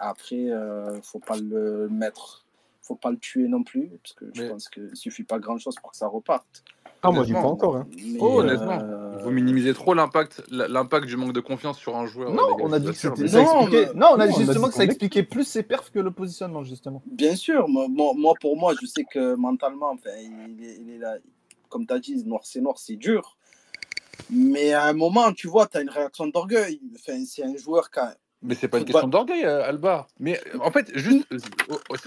Après, il euh, ne faut pas le mettre, faut pas le tuer non plus, parce que je pense qu'il ne suffit pas grand-chose pour que ça reparte. Ah, moi, je dis pas encore. Hein. oh, honnêtement, euh... vous minimisez trop l'impact, l'impact du manque de confiance sur un joueur. Non, on a dit que c'était. Non, non, on a dit justement que ça expliquait plus ses perfs que le positionnement, justement. Bien sûr, moi, moi pour moi, je sais que mentalement, enfin, il, est, il est là, comme tu as dit, noir c'est noir, c'est dur. Mais à un moment, tu vois, tu as une réaction d'orgueil. Enfin, c'est un joueur qui a mais c'est pas une question d'orgueil, euh, Alba. Mais en fait, juste, euh,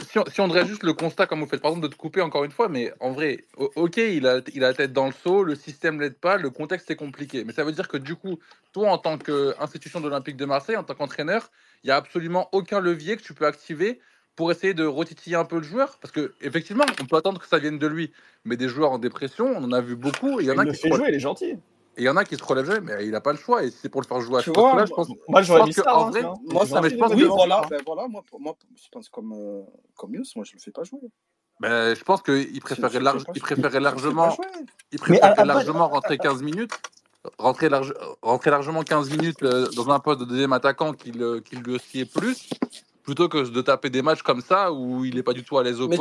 si on, si on juste le constat, comme vous faites, par exemple, de te couper encore une fois, mais en vrai, ok, il a, il a la tête dans le seau, le système l'aide pas, le contexte est compliqué. Mais ça veut dire que du coup, toi, en tant qu'institution de l'Olympique de Marseille, en tant qu'entraîneur, il n'y a absolument aucun levier que tu peux activer pour essayer de retitiller un peu le joueur? Parce que effectivement, on peut attendre que ça vienne de lui. Mais des joueurs en dépression, on en a vu beaucoup. Il y en a qui fait jouer, il est gentil. Et il y en a qui se relèvent jamais, mais il n'a pas le choix. Et c'est pour le faire jouer à ce là je pense. Moi, j'aurais mis ça. En vrai, moi, ça mais je pense oui, que voilà, ben voilà, moi, moi, je pense comme, euh, comme Yous, moi, je ne le fais pas jouer. Ben, je pense qu'il préférait, large, il préférait largement, il préférait largement rentrer 15 minutes, rentrer, large, rentrer largement 15 minutes euh, dans un poste de deuxième attaquant qu'il euh, qu le plus, plutôt que de taper des matchs comme ça où il n'est pas du tout à l'aise au poste,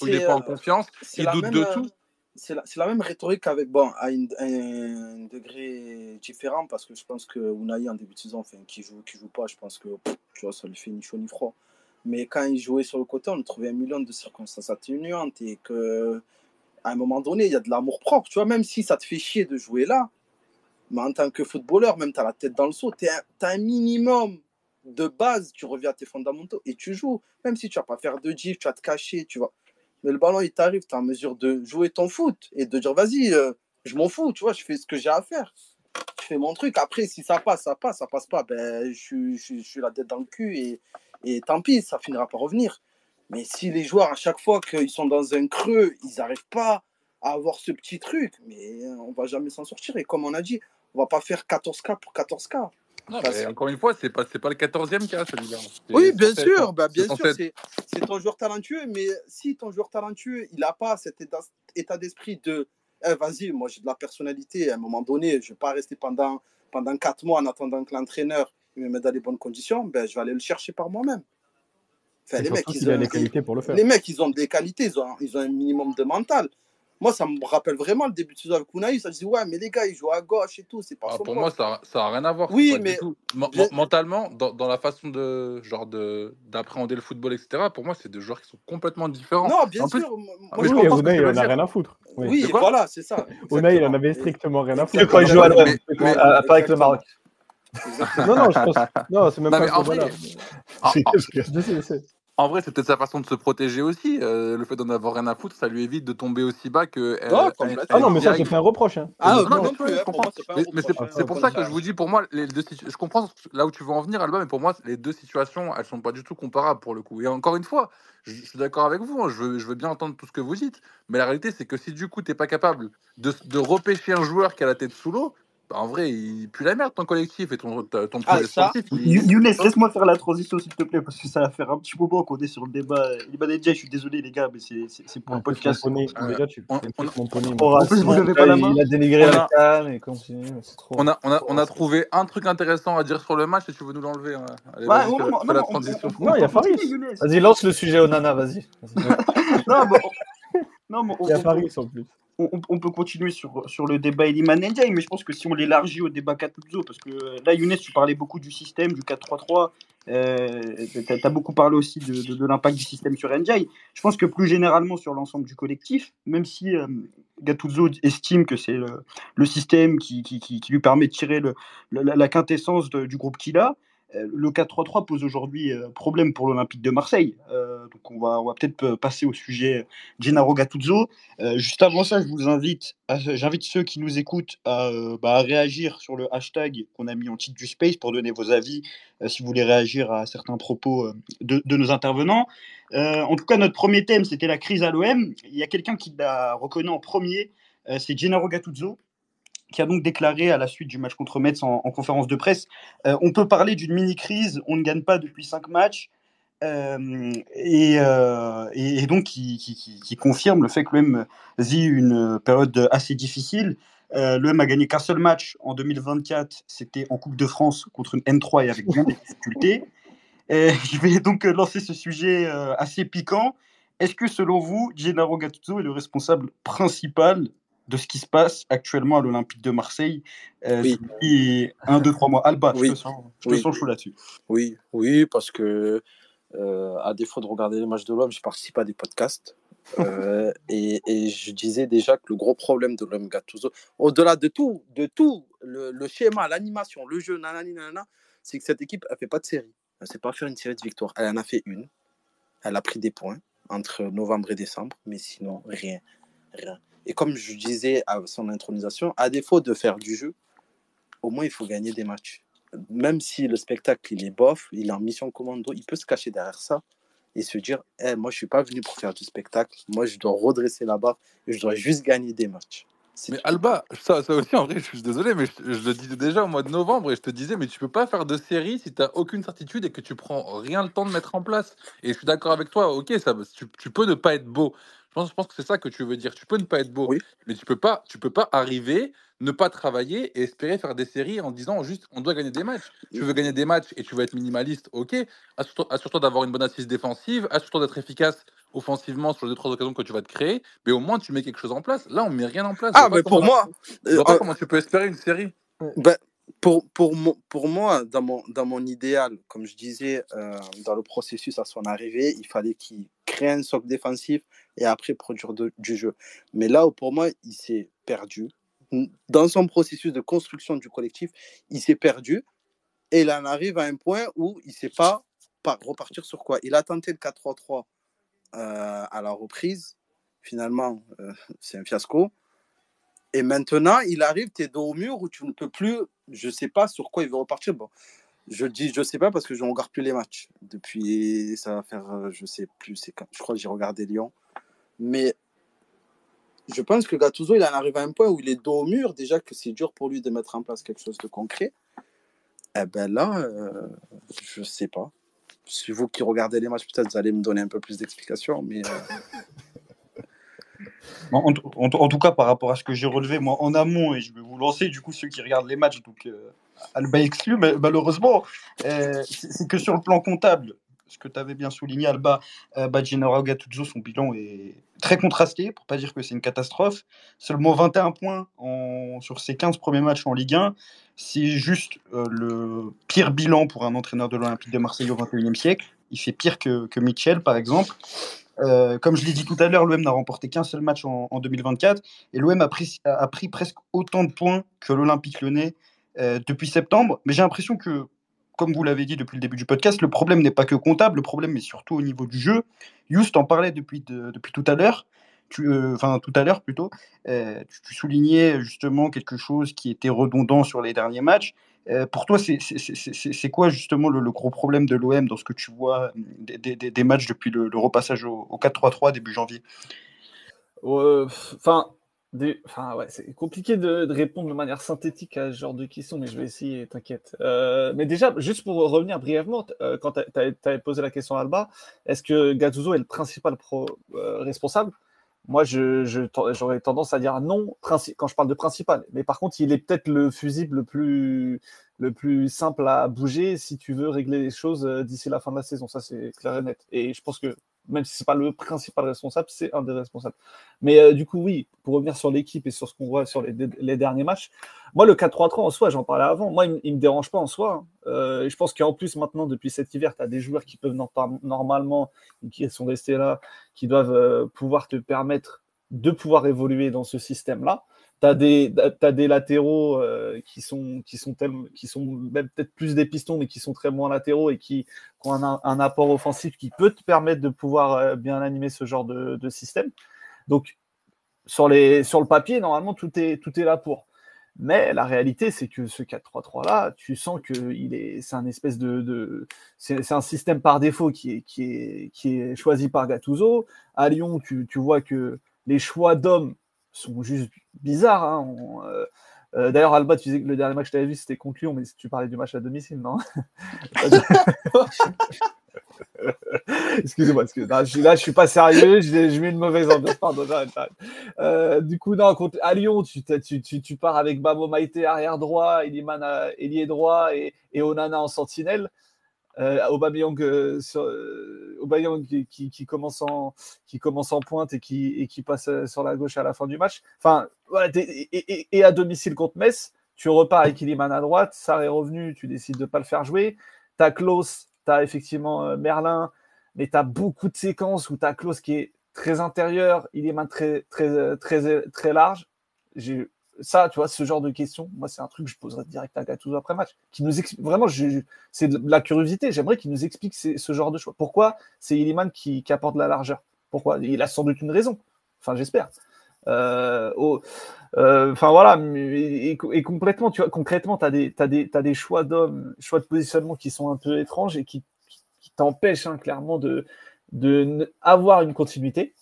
où il n'est pas en confiance, il doute de tout c'est la, même rhétorique avec, bon, à un degré différent, parce que je pense que Unai, en début de saison, qui joue, qui joue pas, je pense que tu vois, ça lui fait ni chaud ni froid. Mais quand il jouait sur le côté, on trouvait un million de circonstances atténuantes et que à un moment donné, il y a de l'amour propre. Tu vois, même si ça te fait chier de jouer là, mais en tant que footballeur, même tu as la tête dans le saut, tu as, un minimum de base, tu reviens à tes fondamentaux et tu joues. Même si tu vas pas faire de gif, tu vas te cacher, tu vois mais le ballon, il t'arrive, tu es en mesure de jouer ton foot et de dire, vas-y, euh, je m'en fous, tu vois, je fais ce que j'ai à faire. Je fais mon truc. Après, si ça passe, ça passe, ça passe pas, ben, je, suis la tête dans le cul et, et tant pis, ça finira par revenir. Mais si les joueurs, à chaque fois qu'ils sont dans un creux, ils n'arrivent pas à avoir ce petit truc, mais on va jamais s'en sortir. Et comme on a dit, on va pas faire 14K pour 14K. Non, mais encore une fois, c'est pas, pas le 14e cas celui-là. Oui, bien sûr, bah, bien sûr, c'est ton joueur talentueux, mais si ton joueur talentueux, il n'a pas cet état, d'esprit de eh, vas-y, moi j'ai de la personnalité, à un moment donné, je ne vais pas rester pendant, pendant 4 mois en attendant que l'entraîneur me mette dans les bonnes conditions, ben, je vais aller le chercher par moi-même. Enfin, les, mecs, ils ont, les, qualités pour le faire. les mecs, ils ont des qualités, ils ont, ils ont un minimum de mental. Moi, ça me rappelle vraiment le début de saison avec Unai. Ça dit, ouais, mais les gars, ils jouent à gauche et tout. C'est pas ah, Pour moi, ça n'a rien à voir. Oui, mais. Mentalement, dans, dans, la façon de genre d'appréhender le football, etc., pour moi, c'est deux joueurs qui sont complètement différents. Non, bien sûr. moi, oui, mais Unai, il en a rien à foutre. Oui, voilà, c'est ça. Unai, il en avait strictement rien à foutre. quand il joue à pas avec le Maroc. non, non, je pense. Non, c'est même pas. En vrai, en vrai, c'est peut-être sa façon de se protéger aussi. Euh, le fait d'en avoir rien à foutre, ça lui évite de tomber aussi bas que. ah non, mais ça, c'est pas un reproche. Hein. Ah non, non, plus, Mais, c'est pour ça que je vous dis, pour moi, les deux je comprends là où tu veux en venir, Alba, mais pour moi, les deux situations, elles sont pas du tout comparables pour le coup. Et encore une fois, je, suis d'accord avec vous, hein, je, veux, je veux bien entendre tout ce que vous dites, mais la réalité, c'est que si du coup, tu n'es pas capable de, de repêcher un joueur qui a la tête sous l'eau, en vrai, il pue la merde ton collectif et ton, ton ah, sportif. Younes, laisse-moi faire la transition s'il te plaît, parce que ça va faire un petit moment qu'on est sur le débat. déjà, je suis désolé les gars, mais c'est pour un podcast. Poney. Déjà, tu on, on, en plus, vous n'avez pas la main. Il a dénigré la canne et continue. Trop... On, a, on, a, on a trouvé un truc intéressant à dire sur le match et tu veux nous l'enlever. Hein. Allez, ouais, non, non, la transition. Non, il y a Faris. Vas-y, lance le sujet au nana, vas-y. non, bon. Non, mais il y a Faris en plus on, peut continuer sur, sur le débat Eliman Ndiaye, mais je pense que si on l'élargit au débat Katouzo, parce que euh, là, Younes, tu parlais beaucoup du système, du 4-3-3, euh, tu as, beaucoup parlé aussi de, de, l'impact du système sur Ndiaye. Je pense que plus généralement sur l'ensemble du collectif, même si euh, Gattuso estime que c'est le, le, système qui, qui, lui permet de tirer le, la, quintessence du groupe qu'il a, le 4-3-3 pose aujourd'hui euh, problème pour l'Olympique de Marseille. Euh, donc on va, peut-être passer au sujet Gennaro Gattuso. juste avant ça, je vous invite, j'invite ceux qui nous écoutent à, bah, à, réagir sur le hashtag qu'on a mis en titre du Space pour donner vos avis si vous voulez réagir à certains propos de, nos intervenants. en tout cas, notre premier thème, c'était la crise à l'OM. Il y a quelqu'un qui l'a reconnu en premier, c'est Gennaro Gattuso qui a donc déclaré à la suite du match contre Metz en, conférence de presse euh, On peut parler d'une mini-crise, on ne gagne pas depuis cinq matchs. Euh, euh, et, donc qui, confirme le fait que l'OM vit une période assez difficile. L'OM a gagné qu'un seul match en 2024, c'était en Coupe de France contre une N3 et avec bien des difficultés. je vais donc lancer ce sujet assez piquant. Est-ce que selon vous, Gennaro Gattuso est le responsable principal de ce qui se passe actuellement à l'Olympique de Marseille euh, oui. depuis un, deux, trois mois. Alba, je te sens, chaud là-dessus. Oui, oui, parce que euh, à défaut de regarder les matchs de l'homme, je participe à des podcasts. Euh, et, et, je disais déjà que le gros problème de l'homme Gattuso, au-delà de tout, de tout, le, schéma, l'animation, le jeu, c'est que cette équipe, elle fait pas de série. Elle ne sait pas faire une série de victoires. Elle en a fait une. Elle a pris des points entre novembre et décembre, mais sinon, rien. Rien. Et comme je disais à son intronisation, à défaut de faire du jeu, au moins il faut gagner des matchs. Même si le spectacle il est bof, il est en mission commando, il peut se cacher derrière ça et se dire hey, Moi, je ne suis pas venu pour faire du spectacle. Moi, je dois redresser la barre et je dois juste gagner des matchs. Mais Alba, ça, ça, aussi, en vrai, je suis désolé, mais je, le disais déjà au mois de novembre et je te disais, mais tu peux pas faire de série si tu n'as aucune certitude et que tu prends rien le temps de mettre en place. Et je suis d'accord avec toi, ok, ça, tu, tu, peux ne pas être beau, je pense, que c'est ça que tu veux dire. Tu peux ne pas être beau, mais tu peux pas, tu peux pas arriver, ne pas travailler et espérer faire des séries en disant juste on doit gagner des matchs. Tu veux gagner des matchs et tu veux être minimaliste, ok. Assure-toi d'avoir une bonne assise défensive, assure-toi d'être efficace offensivement sur les deux trois occasions que tu vas te créer, mais au moins tu mets quelque chose en place. Là, on met rien en place. Ah, mais pour moi, je vois pas euh, comment tu peux espérer une série. Ben, pour, pour, pour moi, dans mon, dans mon idéal, comme je disais, euh, dans le processus à son arrivée, il fallait qu'il crée un socle défensif et après produire du jeu. Mais là où pour moi, il s'est perdu. Dans son processus de construction du collectif, il s'est perdu et il en arrive à un point où il ne sait pas, pas repartir sur quoi. Il a tenté le 4-3-3 euh, à la reprise. Finalement, euh, c'est un fiasco. Et maintenant, il arrive, tu es dos au mur où tu ne peux plus, je ne sais pas sur quoi il veut repartir. Bon, je dis je sais pas parce que je ne regarde plus les matchs. Depuis, ça va faire, euh, je sais plus, je crois que j'ai regardé Lyon. Mais je pense que Gattuso, il en arrive à un point où il est dos au mur, déjà que c'est dur pour lui de mettre en place quelque chose de concret. Eh ben là, euh, je sais pas. Si vous qui regardez les matchs, peut-être vous allez me donner un peu plus d'explications, mais. Euh, en, tout cas, par rapport à ce que j'ai relevé, moi, en amont, et je vais vous lancer, du coup, ceux qui regardent les matchs, donc euh, Alba exclu, mais malheureusement, euh, c'est que sur le plan comptable, ce que tu avais bien souligné, Alba, euh, Gattuso, son bilan est très contrasté, pour pas dire que c'est une catastrophe. Seulement 21 points en, sur ses 15 premiers matchs en Ligue 1. C'est juste euh, le pire bilan pour un entraîneur de l'Olympique de Marseille au 21e siècle. Il fait pire que, que Mitchell, par exemple. Euh, comme je l'ai dit tout à l'heure, l'OM n'a remporté qu'un seul match en, 2024 et l'OM a pris, a pris presque autant de points que l'Olympique lyonnais euh, depuis septembre. Mais j'ai l'impression que, comme vous l'avez dit depuis le début du podcast, le problème n'est pas que comptable, le problème est surtout au niveau du jeu. Just en parlait depuis, depuis tout à l'heure. Euh, enfin tout à l'heure plutôt, euh, tu, soulignais justement quelque chose qui était redondant sur les derniers matchs. pour toi, c'est quoi justement le, gros problème de l'OM dans ce que tu vois des, des, des matchs depuis le, repassage au, au 4-3-3 début janvier? Enfin, Enfin, ouais, c'est compliqué de, répondre de manière synthétique à ce genre de questions, mais je vais essayer, t'inquiète. Euh, mais déjà, juste pour revenir brièvement, euh, quand tu avais posé la question à Alba, est-ce que Gattuso est le principal euh, responsable? Moi, j'aurais tendance à dire non quand je parle de principal. Mais par contre, il est peut-être le fusible le plus, le plus simple à bouger si tu veux régler les choses d'ici la fin de la saison. Ça, c'est clair et net. Et je pense que même si c'est pas le principal responsable, c'est un des responsables. Mais euh, du coup, oui, pour revenir sur l'équipe et sur ce qu'on voit sur les, derniers matchs, moi, le 4-3-3 en soi, j'en parlais avant, moi, il, ne me dérange pas en soi. Hein. Euh, je pense qu'en plus, maintenant, depuis cet hiver, tu as des joueurs qui peuvent normalement, qui sont restés là, qui doivent euh, pouvoir te permettre de pouvoir évoluer dans ce système-là. Tu as, des latéraux euh, qui sont, qui sont, qui sont même peut-être plus des pistons, mais qui sont très moins latéraux et qui, ont un, apport offensif qui peut te permettre de pouvoir euh, bien animer ce genre de, système. Donc, sur, les, sur le papier, normalement, tout est, tout est là pour. Mais la réalité, c'est que ce 4-3-3 là, tu sens que est, c'est un espèce de, c'est, un système par défaut qui est, qui est, qui est choisi par Gattuso. À Lyon, tu, tu vois que les choix d'hommes sont juste bizarres. Hein. Euh, euh, d'ailleurs, Alba, tu disais que le dernier match que tu avais vu, c'était concluant, mais tu parlais du match à domicile, non? Excusez-moi, là, je suis pas sérieux, je, mets une mauvaise ambiance, pardon, euh, du coup, non, à Lyon, tu, tu, tu, pars avec Babo Maïté arrière droit, Iliman ailier droit et, et Onana en sentinelle euh, Aubameyang, euh, euh qui, qui, commence en, qui commence en pointe et qui, qui passe euh, sur la gauche à la fin du match. Enfin, voilà, et, à domicile contre Metz, tu repars avec Iliman à droite, ça est revenu, tu décides de ne pas le faire jouer. Tu as Klaus, tu as effectivement Merlin, mais tu as beaucoup de séquences où tu as Klaus qui est très intérieur, Iliman très, très, très, très large. J'ai ça, tu vois, ce genre de questions, moi, c'est un truc que je poserais direct à Gattuso après match. Qui nous explique, vraiment, c'est de la curiosité. J'aimerais qu'il nous explique ce genre de choix. Pourquoi c'est Illiman qui, apporte de la largeur? Pourquoi? Il a sans doute une raison. Enfin, j'espère. Euh, euh, enfin voilà, et, complètement, tu vois, concrètement, tu as des, des, choix d'hommes, choix de positionnement qui sont un peu étranges et qui, t'empêchent hein, clairement de, de avoir une continuité.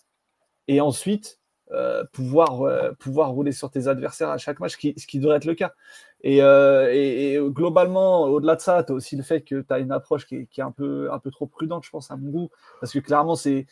Et ensuite, euh, pouvoir, euh, pouvoir rouler sur tes adversaires à chaque match, ce qui devrait être le cas. Et, euh, globalement, au-delà de ça, tu as aussi le fait que tu as une approche qui est, un, peu, un peu trop prudente, je pense, à mon goût, parce que clairement, c'est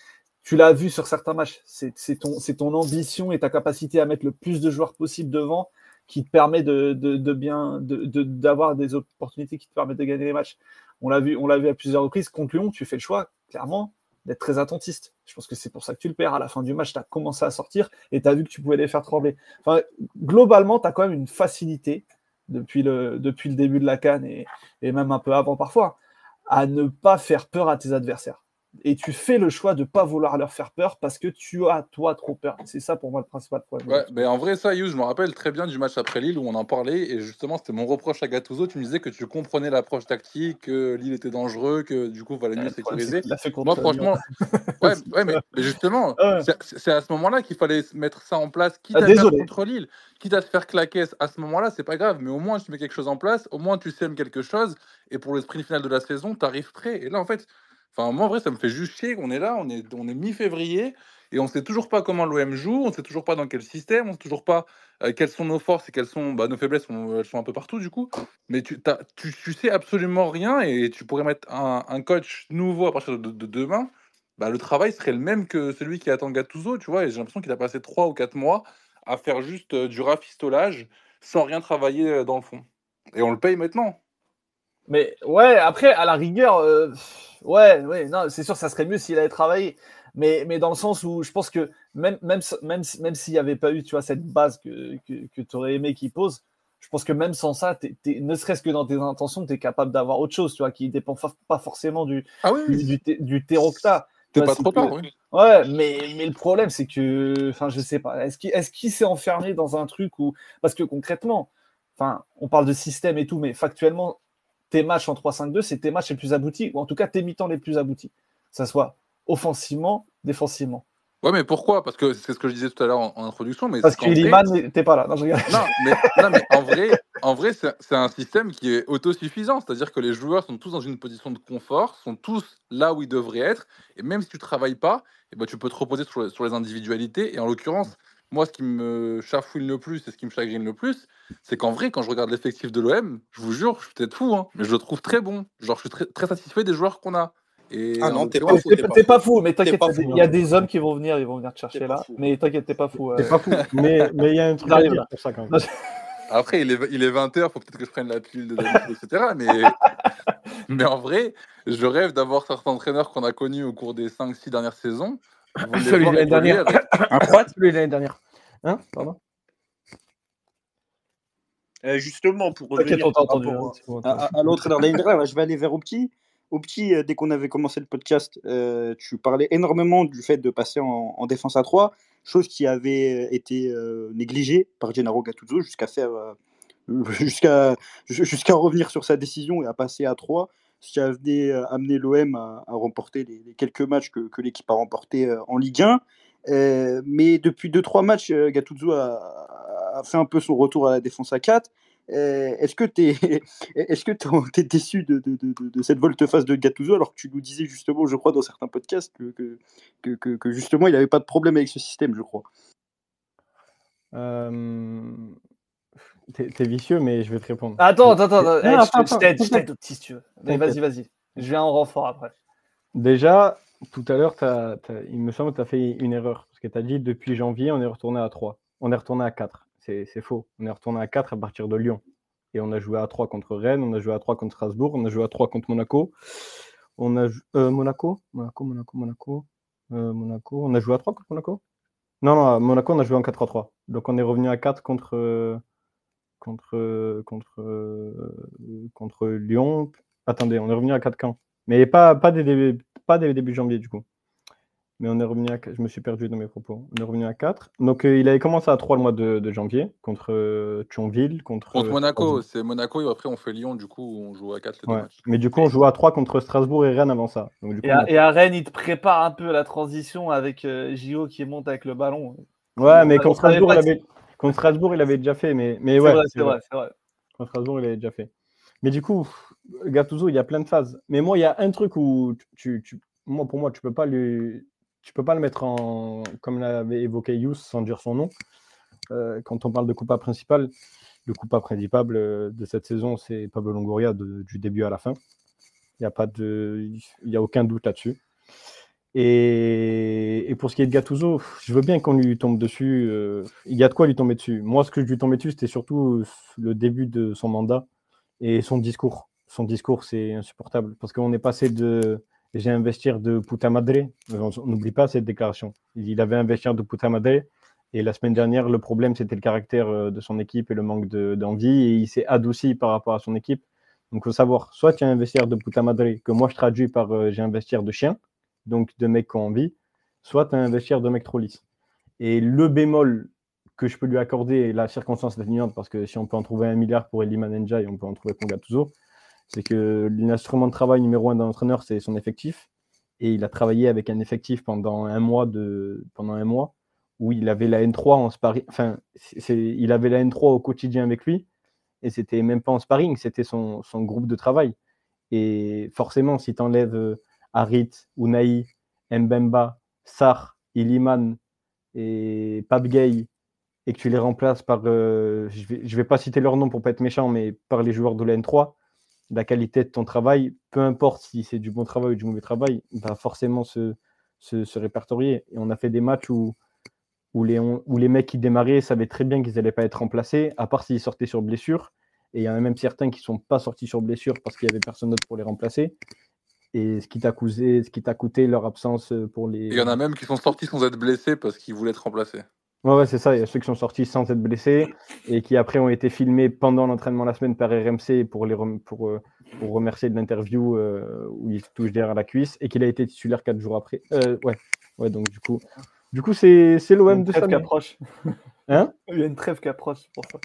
tu l'as vu sur certains matchs, c'est ton, ton ambition et ta capacité à mettre le plus de joueurs possible devant qui te permet de, de, bien d'avoir des opportunités qui te permettent de gagner les matchs. On l'a vu, on l'a vu à plusieurs reprises. Contre tu fais le choix, clairement, d'être très attentiste. Je pense que c'est pour ça que tu le perds. À la fin du match, tu as commencé à sortir et tu as vu que tu pouvais les faire trembler. Enfin, globalement, tu as quand même une facilité depuis le, depuis le début de la canne et, et même un peu avant parfois à ne pas faire peur à tes adversaires et tu fais le choix de ne pas vouloir leur faire peur parce que tu as toi trop peur. C'est ça pour moi le principal problème. Ouais, mais en vrai, ça, You, je me rappelle très bien du match après Lille où on en parlait et justement, c'était mon reproche à Gattuso. Tu me disais que tu comprenais l'approche tactique, que Lille était dangereux, que du coup, valait mieux sécuriser. Moi, franchement, ouais, ouais, mais, justement, c'est à ce moment-là qu'il fallait mettre ça en place, quitte ah, à faire contre Lille, quitte à se faire claquer à ce moment-là, c'est pas grave, mais au moins tu mets quelque chose en place, au moins tu sèmes quelque chose et pour le sprint final de la saison, tu arrives prêt. Et là, en fait, Enfin, moi, en vrai, ça me fait juste chier qu'on est là, on est, on est mi-février, et on ne sait toujours pas comment l'OM joue, on ne sait toujours pas dans quel système, on ne sait toujours pas euh, quelles sont nos forces et quelles sont bah, nos faiblesses, elles sont un peu partout du coup. Mais tu, tu, tu, sais absolument rien, et tu pourrais mettre un, coach nouveau à partir de, demain, bah, le travail serait le même que celui qui attend Gattuso, tu vois, et j'ai l'impression qu'il a passé 3 ou 4 mois à faire juste euh, du rafistolage sans rien travailler euh, dans le fond. Et on le paye maintenant. Mais ouais, après, à la rigueur, euh, ouais, ouais, non, c'est sûr, ça serait mieux s'il avait travaillé. Mais, mais dans le sens où je pense que même, même, même, même s'il n'y avait pas eu, tu vois, cette base que, que, que tu aurais aimé qu'il pose, je pense que même sans ça, ne serait-ce que dans tes intentions, tu es capable d'avoir autre chose, tu vois, qui dépend pas forcément du, ah oui, du, du, T'es pas trop tard, oui. Ouais, mais, mais le problème, c'est que, enfin, je sais pas, est-ce qu'il est s'est enfermé dans un truc où, parce que concrètement, enfin, on parle de système et tout, mais factuellement, tes matchs en 3-5-2, c'est tes matchs les plus aboutis, ou en tout cas tes mi-temps les plus aboutis. Que ça soit offensivement, défensivement. Ouais, mais pourquoi? Parce que c'est ce que je disais tout à l'heure en, introduction. Mais Parce qu'Iliman n'était pas là. Non, mais, en vrai, en vrai c'est un système qui est autosuffisant. C'est-à-dire que les joueurs sont tous dans une position de confort, sont tous là où ils devraient être. Et même si tu ne travailles pas, eh ben, tu peux te reposer sur, sur les individualités. Et en l'occurrence, moi, ce qui me chafouine le plus et ce qui me chagrine le plus, c'est qu'en vrai, quand je regarde l'effectif de l'OM, je vous jure, je suis peut-être fou, hein, mais je le trouve très bon. Genre, je suis très, très satisfait des joueurs qu'on a. Et ah non, t'es pas, fou, pas, fou, mais t'inquiète, il y a des hommes qui vont venir, ils vont venir te chercher là. Mais t'inquiète, t'es pas fou. T'es pas fou, mais il y a un truc à dire pour ça quand même. Après, il est, il est 20h, faut peut-être que je prenne la pilule de etc. Mais, mais en vrai, je rêve d'avoir certains entraîneurs qu'on a connus au cours des 5-6 dernières saisons. Celui de l'année dernière. Un froid, celui de l'année dernière. Hein Pardon? Euh, justement, pour revenir hein, à, l'autre dernière, je vais aller vers Opti. petit, euh, dès qu'on avait commencé le podcast, euh, tu parlais énormément du fait de passer en, en défense à 3, chose qui avait été euh, négligée par Gennaro Gattuso jusqu'à faire euh, jusqu'à jusqu'à revenir sur sa décision et à passer à 3, ce qui avait euh, amené l'OM à, à remporter les, les quelques matchs que, que l'équipe a remportés euh, en Ligue 1. Euh, mais depuis 2-3 matchs, euh, Gattuso a, a fait un peu son retour à la défense à 4. Euh, Est-ce que tu es, est-ce que t'es déçu de, de, de, de cette volte-face de Gattuso? Alors que tu nous disais justement, je crois, dans certains podcasts que, que, que, que- que justement il n'avait pas de problème avec ce système, je crois. Euh, T'es vicieux, mais je vais te répondre. Attends, attends, attends. Non, eh, attends, je t'aide, je t'inquiète. t'aide si tu veux. Mais vas-y, vas-y. Je viens en renfort après. Déjà, tout à l'heure, il me semble que tu as fait une erreur. Parce que tu as dit depuis janvier, on est retourné à 3. On est retourné à 4. C'est faux. On est retourné à 4 à partir de Lyon. Et on a joué à 3 contre Rennes, on a joué à 3 contre Strasbourg, on a joué à 3 contre Monaco. On a euh, Monaco? Monaco, Monaco, Monaco. Euh, Monaco. On a joué à 3 contre Monaco? Non, non, à Monaco, on a joué en 4-3-3. Donc on est revenu à 4 contre, contre, contre, contre Lyon. Attendez, on est revenu à 4 quand? Mais pas, dès, début- pas dès le début janvier, du coup. Mais on est revenu à. Je me suis perdu dans mes propos. On est revenu à 4. Donc euh, il avait commencé à 3 le mois de, de janvier contre euh, Thionville, contre. Contre euh, Monaco, c'est Monaco et après on fait Lyon, du coup on joue à 4 les deux Ouais. matchs. Mais du coup, on jouait à 3 contre Strasbourg et Rennes avant ça. Donc, du coup, Et à, a- et à Rennes, il te prépare un peu la transition avec euh, Gio qui monte avec le ballon. Ouais, mais on contre Strasbourg, il avait... contre Strasbourg, il avait déjà fait. Mais, mais C'est ouais, vrai, c'est c'est vrai. vrai, c'est vrai. Contre Strasbourg, il avait déjà fait. Mais du coup, Gattuso, il y a plein de phases. Mais moi, il y a un truc où tu, moi, pour moi, tu peux lui, peux pas le mettre en, comme l'avait évoqué Yous, sans dire son nom. Euh, quand on parle de Coupa principal, le Coupa principal euh, de cette saison, c'est Pablo Longoria du début à la fin. Il n'y a de, y a aucun doute là-dessus. Et, et pour ce qui est de Gattuso, je veux bien qu'on lui tombe dessus. euh, il y a de quoi lui tomber dessus. Moi, ce que je lui tombais dessus, c'était surtout le début de son mandat et son discours. Son discours, c'est insupportable parce qu'on est passé de j'ai investir de puta madre. On n'oublie pas cette déclaration. Il avait investir de puta madre. Et la semaine dernière, le problème, c'était le caractère euh, de son équipe et le manque de- d'envie. et il s'est adouci par rapport à son équipe. Donc, il faut savoir, soit tu as investir de puta madre, que moi je traduis par euh, j'ai investir de chien, donc de mecs qui ont envie, soit tu as investir de mecs trop lisses. Et le bémol que je peux lui accorder, la circonstance atténuante, parce que si on peut en trouver un milliard pour Eliman Ndiaye, on peut en trouver pour Gattuso, c'est que l'instrument de travail numéro un d'un entraîneur, c'est son effectif. Et il a travaillé avec un effectif pendant un mois, de, pendant un mois où il avait la N3 en sparring. Enfin, il avait la N3 au quotidien avec lui. Et c'était même pas en sparring, c'était son, son groupe de travail. Et forcément, si tu enlèves Harit, Unai, Mbemba, Sar, Iliman et Pape Gay et que tu les remplaces par, euh, je vais, je vais pas citer leur nom pour pas être méchant, mais par les joueurs de la N3, la qualité de ton travail, peu importe si c'est du bon travail ou du mauvais travail, va forcément se, se, répertorier. Et on a fait des matchs où, où, les, où les mecs qui démarraient savaient très bien qu'ils n'allaient pas être remplacés, à part s'ils sortaient sur blessure. Et il y en a même certains qui ne sont pas sortis sur blessure parce qu'il n'y avait personne d'autre pour les remplacer. Et ce qui t'a coûté, ce qui t'a coûté leur absence pour les. Il y en a même qui sont sortis sans être blessés parce qu'ils voulaient être remplacés. Ouais, ouais, c'est ça. Il y a ceux qui sont sortis sans être blessés et qui après ont été filmés pendant l'entraînement la semaine par RMC pour, les rem- pour, euh, pour remercier de l'interview euh, où il touche derrière la cuisse et qu'il a été titulaire quatre jours après. Euh, ouais. ouais, donc du coup, du coup c'est c'est Il y a l'OM une de trêve qui ça. approche. Hein? Il y a une trêve qui approche pour ça.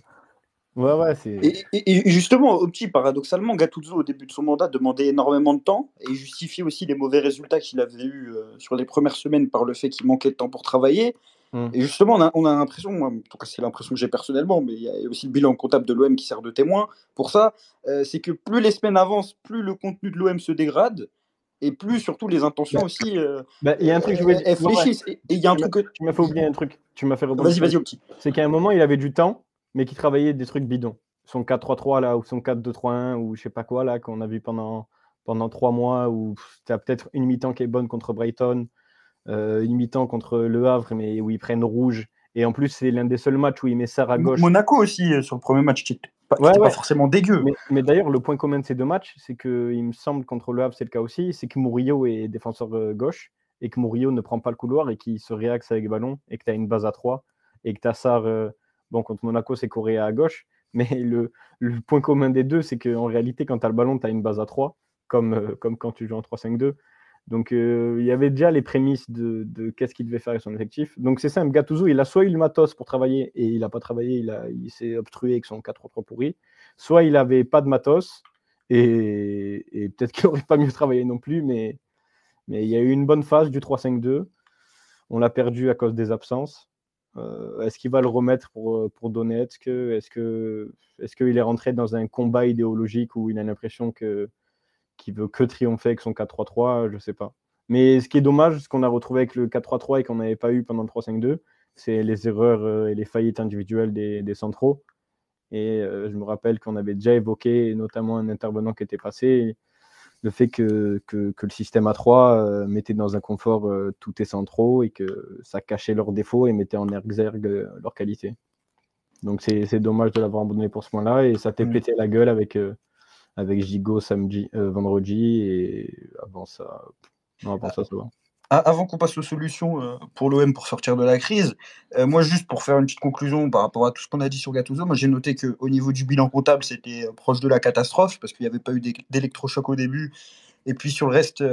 Ouais, ouais, c'est. Et, et- et justement, au petit, paradoxalement, Gattuso, au début de son mandat, demandait énormément de temps et justifiait aussi les mauvais résultats qu'il avait eus euh, sur les premières semaines par le fait qu'il manquait de temps pour travailler. Mm. Et justement, on a, on a l'impression, moi, en tout cas c'est l'impression que j'ai personnellement, mais il y a aussi le bilan comptable de l'OM qui sert de témoin pour ça, euh, c'est que plus les semaines avancent, plus le contenu de l'OM se dégrade et plus surtout les intentions Ouais. aussi euh, Bah, Il y a un truc que je voulais elles- elles Ouais, ouais. fléchissent. Et et il y a un Tu truc que... Tu m'as fait oublier un truc. Tu m'as fait. Vas-y, vas-y, au petit. C'est qu'à un moment, il avait du temps, mais qu'il travaillait des trucs bidons. Son 4-3-3 là, ou son 4-2-3-1, ou je sais pas quoi là, qu'on a vu pendant, pendant trois mois, où tu as peut-être une mi-temps qui est bonne contre Brighton, euh, une mi-temps contre Le Havre, mais où ils prennent rouge. Et en plus, c'est l'un des seuls matchs où il met Sarr à gauche. Monaco aussi, euh, sur le premier match, qui pas, Ouais, pas forcément dégueu. Mais, mais d'ailleurs, le point commun de ces deux matchs, c'est que, il me semble, contre Le Havre, c'est le cas aussi, c'est que Murillo est défenseur euh, gauche et que Murillo ne prend pas le couloir et qu'il se réaxe avec le ballon et que tu as une base à 3 et que tu as Sarr, euh, bon, contre Monaco, c'est Correa à gauche, mais le, le point commun des deux, c'est qu'en réalité, quand tu as le ballon, tu as une base à 3 comme, euh, comme quand tu joues en 3-5-2. Donc euh, il y avait déjà les prémices de, qu'est-ce qu'il devait faire avec son effectif. Donc c'est simple, Gattuso, il a soit eu le matos pour travailler et il n'a pas travaillé, il, il s'est obstrué avec son 4-3-3 pourri, soit il n'avait pas de matos et, peut-être qu'il n'aurait pas mieux travaillé non plus, mais, mais il y a eu une bonne phase du 3-5-2. On l'a perdu à cause des absences. Euh, est-ce qu'il va le remettre pour, pour Donetsk? Est-ce que est-ce qu'il est rentré dans un combat idéologique où il a l'impression que qu'il veut que triompher avec son 4-3-3 Je sais pas. Mais ce qui est dommage, ce qu'on a retrouvé avec le 4-3-3 et qu'on n'avait pas eu pendant le 3-5-2, c'est les erreurs euh, et les faillites individuelles des, des centraux. Et euh, je me rappelle qu'on avait déjà évoqué, notamment un intervenant qui était passé, le fait que, que, que le système A3 euh, mettait dans un confort euh, tous tes centraux et que ça cachait leurs défauts et mettait en exergue euh, leur qualité. Donc c'est dommage de l'avoir abandonné pour ce point-là et ça t'est Mm. pété la gueule avec, avec Gigo samedi, euh, vendredi et avant ça, non, avant ça, ça va. A- Avant qu'on passe aux solutions euh, pour l'OM pour sortir de la crise, euh, moi juste pour faire une petite conclusion par rapport à tout ce qu'on a dit sur Gattuso, moi j'ai noté qu'au niveau du bilan comptable c'était proche de la catastrophe parce qu'il n'y avait pas eu d'é- d'électrochoc au début. Et puis sur le reste,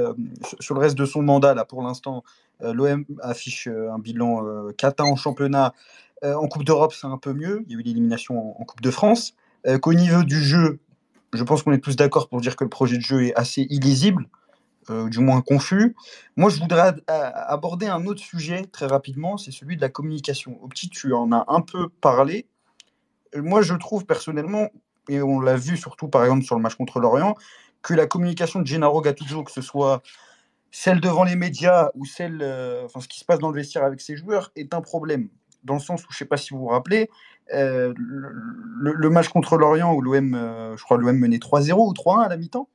sur- le reste de son mandat là pour l'instant, l'OM affiche un bilan cata en championnat, en Coupe d'Europe c'est un peu mieux, il y a eu l'élimination en, Coupe de France, qu'au niveau du jeu, je pense qu'on est tous d'accord pour dire que le projet de jeu est assez illisible, euh, du moins confus. Moi, je voudrais a- aborder un autre sujet très rapidement, c'est celui de la communication. Au tu en as un peu parlé. Euh, Moi, je trouve personnellement, et on l'a vu surtout par exemple sur le match contre l'Orient, que la communication de Gennaro Gattuso, que ce soit celle devant les médias ou celle, euh, enfin, ce qui se passe dans le vestiaire avec ses joueurs, est un problème. Dans le sens où, je ne sais pas si vous vous rappelez, euh, le, match contre l'Orient où l'OM, euh, je crois l'OM menait 3-0 ou 3-1 à la mi-temps,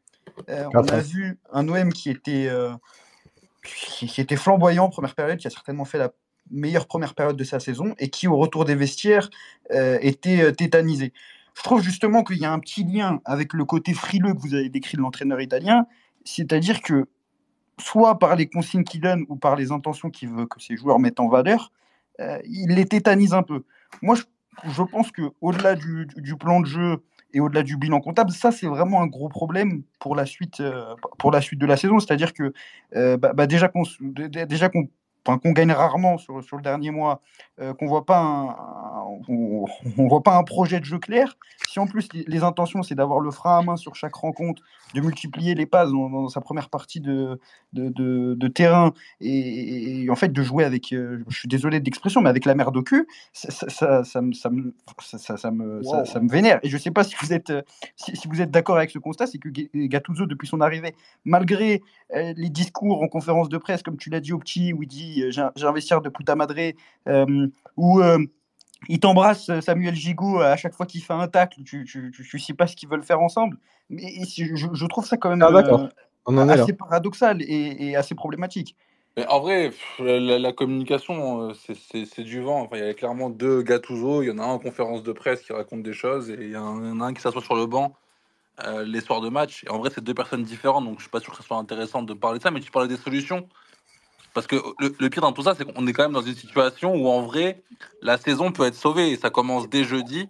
euh, on a 4-1. vu un OM qui était, qui, était flamboyant en première période, qui a certainement fait la meilleure première période de sa saison et qui, au retour des vestiaires, était tétanisé. Je trouve justement qu'il y a un petit lien avec le côté frileux que vous avez décrit de l'entraîneur italien, c'est-à-dire que soit par les consignes qu'il donne ou par les intentions qu'il veut que ses joueurs mettent en valeur, il les tétanise un peu. Moi, je, pense que au-delà du, plan de jeu et au-delà du bilan comptable, ça c'est vraiment un gros problème pour la suite, euh, pour la suite de la saison. C'est-à-dire que euh, bah, bah, déjà déjà qu'on enfin, qu'on gagne rarement sur, sur le dernier mois, euh, qu'on voit pas un, un- on, on voit pas un projet de jeu clair. Si en plus les, les intentions c'est d'avoir le frein à main sur chaque rencontre, de multiplier les passes dans, dans sa première partie de, de, de- de terrain et, et en fait de jouer avec, euh, je suis désolé de l'expression, mais avec la merde au cul, ça, ça, ça, ça me, ça, me, ça, ça- ça me, ça- Wow. ça me vénère. Et je sais pas si vous êtes, si, si vous êtes d'accord avec ce constat, c'est que Gattuso depuis son arrivée, malgré euh, les discours en conférence de presse, comme tu l'as dit au petit, où il dit euh, j'ai un- j'ai un vestiaire de puta madre, euh, où euh, il t'embrasse euh, Samuel Gigot à chaque fois qu'il fait un tacle, tu, tu, tu, tu sais pas ce qu'ils veulent faire ensemble. Mais je, je trouve ça quand même Ah, d'accord. euh, On en est là. assez paradoxal et, et assez problématique. Mais en vrai, la, communication, euh, c'est- du vent. Enfin, il y a clairement deux Gattuso. Il y en a un en conférence de presse qui raconte des choses et il y en a un, un qui s'assoit sur le banc euh, les soirs de match. Et en vrai, c'est deux personnes différentes, donc je suis pas sûr que ce soit intéressant de parler de ça. Mais tu parlais des solutions. Parce que le, le pire dans tout ça, c'est qu'on est quand même dans une situation où en vrai, la saison peut être sauvée et ça commence dès jeudi.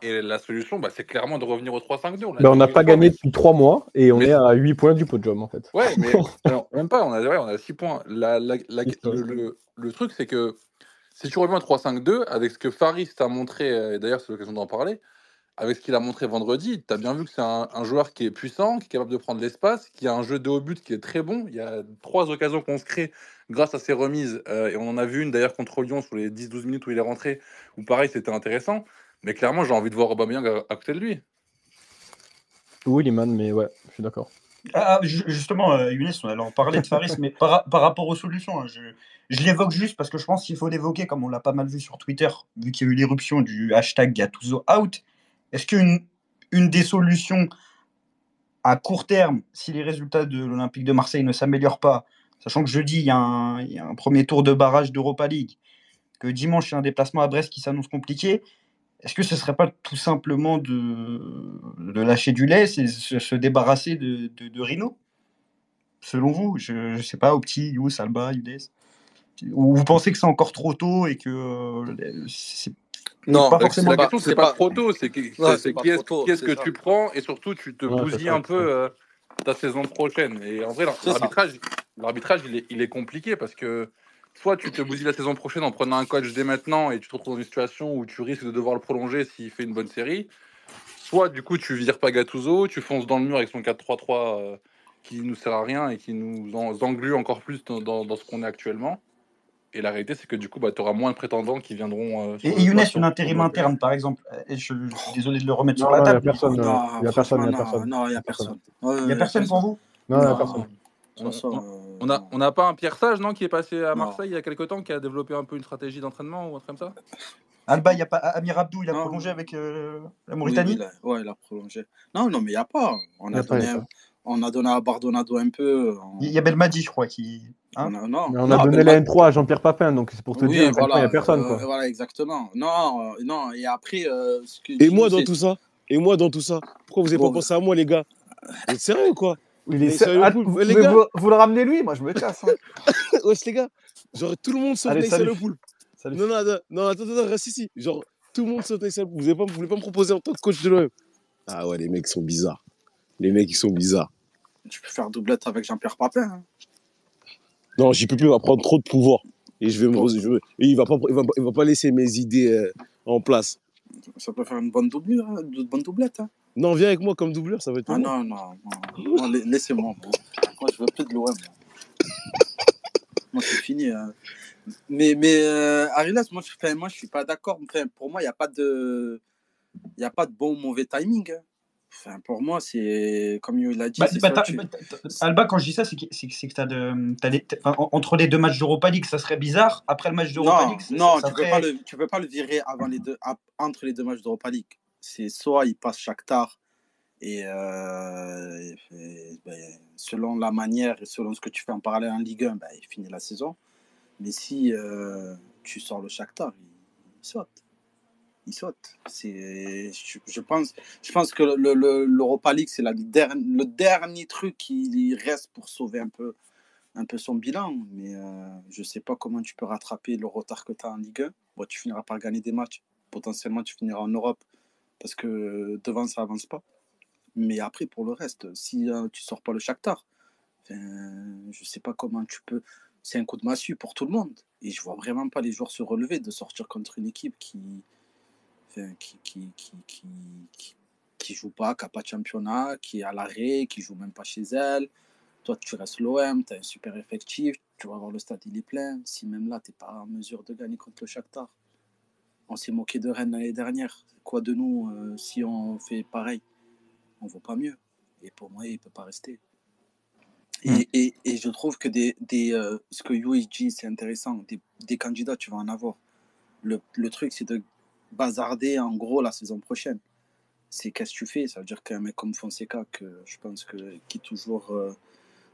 Et la solution, bah, c'est clairement de revenir au 3-5-2. l'a Ben, dit on n'a pas gagné depuis trois mois et on mais- est à 8 points du podium en fait. Ouais, mais alors, même pas, on a, ouais, on a 6 points. La, la- la- Historique. le, le- le truc, c'est que si tu reviens à 3-5-2, avec ce que Faris t'a montré, euh, et d'ailleurs c'est l'occasion d'en parler, avec ce qu'il a montré vendredi, tu as bien vu que c'est un, un joueur qui est puissant, qui est capable de prendre l'espace, qui a un jeu de haut but qui est très bon. Il y a trois occasions qu'on se crée grâce à ses remises, euh, et on en a vu une d'ailleurs contre Lyon sur les 10-12 minutes où il est rentré, où pareil c'était intéressant. Mais clairement, j'ai envie de voir Aubameyang à, à côté de lui. Oui, Liman, mais ouais, je suis d'accord. Ah, ju- justement, euh, Younes, on allait en parler de Faris, mais par, par rapport aux solutions, hein, je, je l'évoque juste parce que je pense qu'il faut l'évoquer, comme on l'a pas mal vu sur Twitter, vu qu'il y a eu l'éruption du hashtag Gattuso out. Est-ce qu'une une des solutions à court terme, si les résultats de l'Olympique de Marseille ne s'améliorent pas, sachant que jeudi, il y, a un, premier tour de barrage d'Europa League, que dimanche, il y a un déplacement à Brest qui s'annonce compliqué, est-ce que ce serait pas tout simplement de, de lâcher du lait, c'est se, se débarrasser de, de, Rino Selon vous, je ne sais pas, Opti, You, Salba, Udes Ou vous pensez que c'est encore trop tôt et que euh, c'est Non, pas La- forcément la pas- question, c'est pas, pas- trop tôt, c'est que- Non, c'est- c'est c'est pas qui est-ce trop tôt, qui est-ce c'est que tu prends et surtout tu te bousilles un peu euh, ta saison prochaine. Et en vrai, l'arbitrage, il, est, il est compliqué parce que soit tu te bousilles la saison prochaine en prenant un coach dès maintenant et tu te retrouves dans une situation où tu risques de devoir le prolonger s'il fait une bonne série, soit du coup tu vires pas Gattuso, tu fonces dans le mur avec son 4-3-3 euh, qui nous sert à rien et qui nous en- englue encore plus dans, dans- dans ce qu'on est actuellement. Et la réalité, c'est que du coup, bah, tu auras moins de prétendants qui viendront. euh, Et, Younes, une intérim interne, par exemple. Euh, et je, je suis désolé de le remettre sur Non, la non, il n'y a table. personne. euh, Non, Il n'y a personne. Y non, il n'y a personne. Il n'y a personne pour vous Non, il n'y a personne. On- euh, On a, on n'a pas un Pierre Sage, non, qui est passé à. Marseille il y a quelques temps, qui a développé un peu une stratégie d'entraînement ou un truc comme ça Alba, il n'y a pas Amir Abdou, il a Non. prolongé avec euh, la Mauritanie oui, il a- ouais, il a prolongé. Non, non, mais il n'y a pas. On Y a, a pas, y donné, a pas. On a donné à Bardonado un peu. on- Il y a Belmadi, je crois, qui. Hein on a- non, Mais on non, a donné Belmadi- la N3 à Jean-Pierre Papin, donc c'est pour te Oui, dire à quel point il voilà, n'y a personne. euh, Quoi. voilà, exactement. Non, euh, non, et après, euh, ce que Et moi dans tout ça Et moi dans tout ça Pourquoi vous avez Bon, pas pensé à moi, les gars? Vous êtes sérieux ou quoi? Il est Mais ser- sérieux, Ah, vous- vous, les mais gars? vous- vous le ramenez lui? Moi, je me casse. hein. Wesh, les gars Genre, tout le monde sauf salut. Le Poulpe. Salut. Non, non, non, attends, attends, reste ici. Genre, tout le monde sauf Naïssa Le Poulpe. Vous, avez pas, vous voulez pas me proposer en tant que coach de l'OM Ah ouais, les mecs sont bizarres. Les mecs, ils sont bizarres. Tu peux faire doublette avec Jean-Pierre Papin. hein. Non, j'y peux plus, il va prendre trop de pouvoir. Et je vais me, je vais- et il va pas, il va, il va pas laisser mes idées euh, en place. Ça peut faire une bonne doublure, hein, une bonne doublette. hein. Non, viens avec moi comme doubleur, ça va être Ah non, non, non. Non, la- Laissez-moi. Moi. Je veux plus de l'OM. Moi, c'est fini. hein. Mais, mais euh, Arilas, moi, je, moi, je suis pas d'accord. Enfin, pour moi, il n'y a pas de. Il n'y a pas de bon ou mauvais timing. Enfin, pour moi, c'est comme il l'a dit. Bah, bah, tu- Alba, quand je dis ça, c'est que, que, t'as de, t'as des- entre les deux matchs d'Europa League, ça serait bizarre. Après le match d'Europa League, non, ça tu peux ferait- pas le, tu peux pas le virer avant les deux, entre les deux matchs d'Europa League. C'est soit il passe Shakhtar et, euh, et- et, ben, selon la manière et selon ce que tu fais en parallèle en Ligue 1, ben, il finit la saison. Mais si euh, tu sors le Shakhtar, il, il saute. Il saute. C'est, je, pense, je pense que le, le- l'Europa League, c'est la le dernier truc qui reste pour sauver un peu, un peu son bilan. Mais euh, je ne sais pas comment tu peux rattraper le retard que tu as en Ligue 1. Bon, tu finiras par gagner des matchs. Potentiellement, tu finiras en Europe parce que devant, ça avance pas. Mais après, pour le reste, si euh, tu sors pas le Shakhtar, je sais pas comment tu peux. C'est un coup de massue pour tout le monde. Et je vois vraiment pas les joueurs se relever de sortir contre une équipe qui, qui, qui, qui, qui, joue pas, qui n'a pas de championnat, qui est à l'arrêt, qui joue même pas chez elle. Toi, tu restes l'OM, tu as un super effectif, tu vas voir le stade, il est plein. Si même là, tu n'es pas en mesure de gagner contre le Shakhtar. On s'est moqué de Rennes l'année dernière. Quoi de nous euh, si on fait pareil? On ne vaut pas mieux. Et pour moi, il ne peut pas rester. Et, Mm. et, et je trouve que des, des, euh, ce que USG, c'est intéressant. Des, des candidats, tu vas en avoir. Le, le truc, c'est de bazarder en gros la saison prochaine. C'est qu'est-ce que tu fais? Ça veut dire qu'un mec comme Fonseca, que je pense que, qui est toujours euh,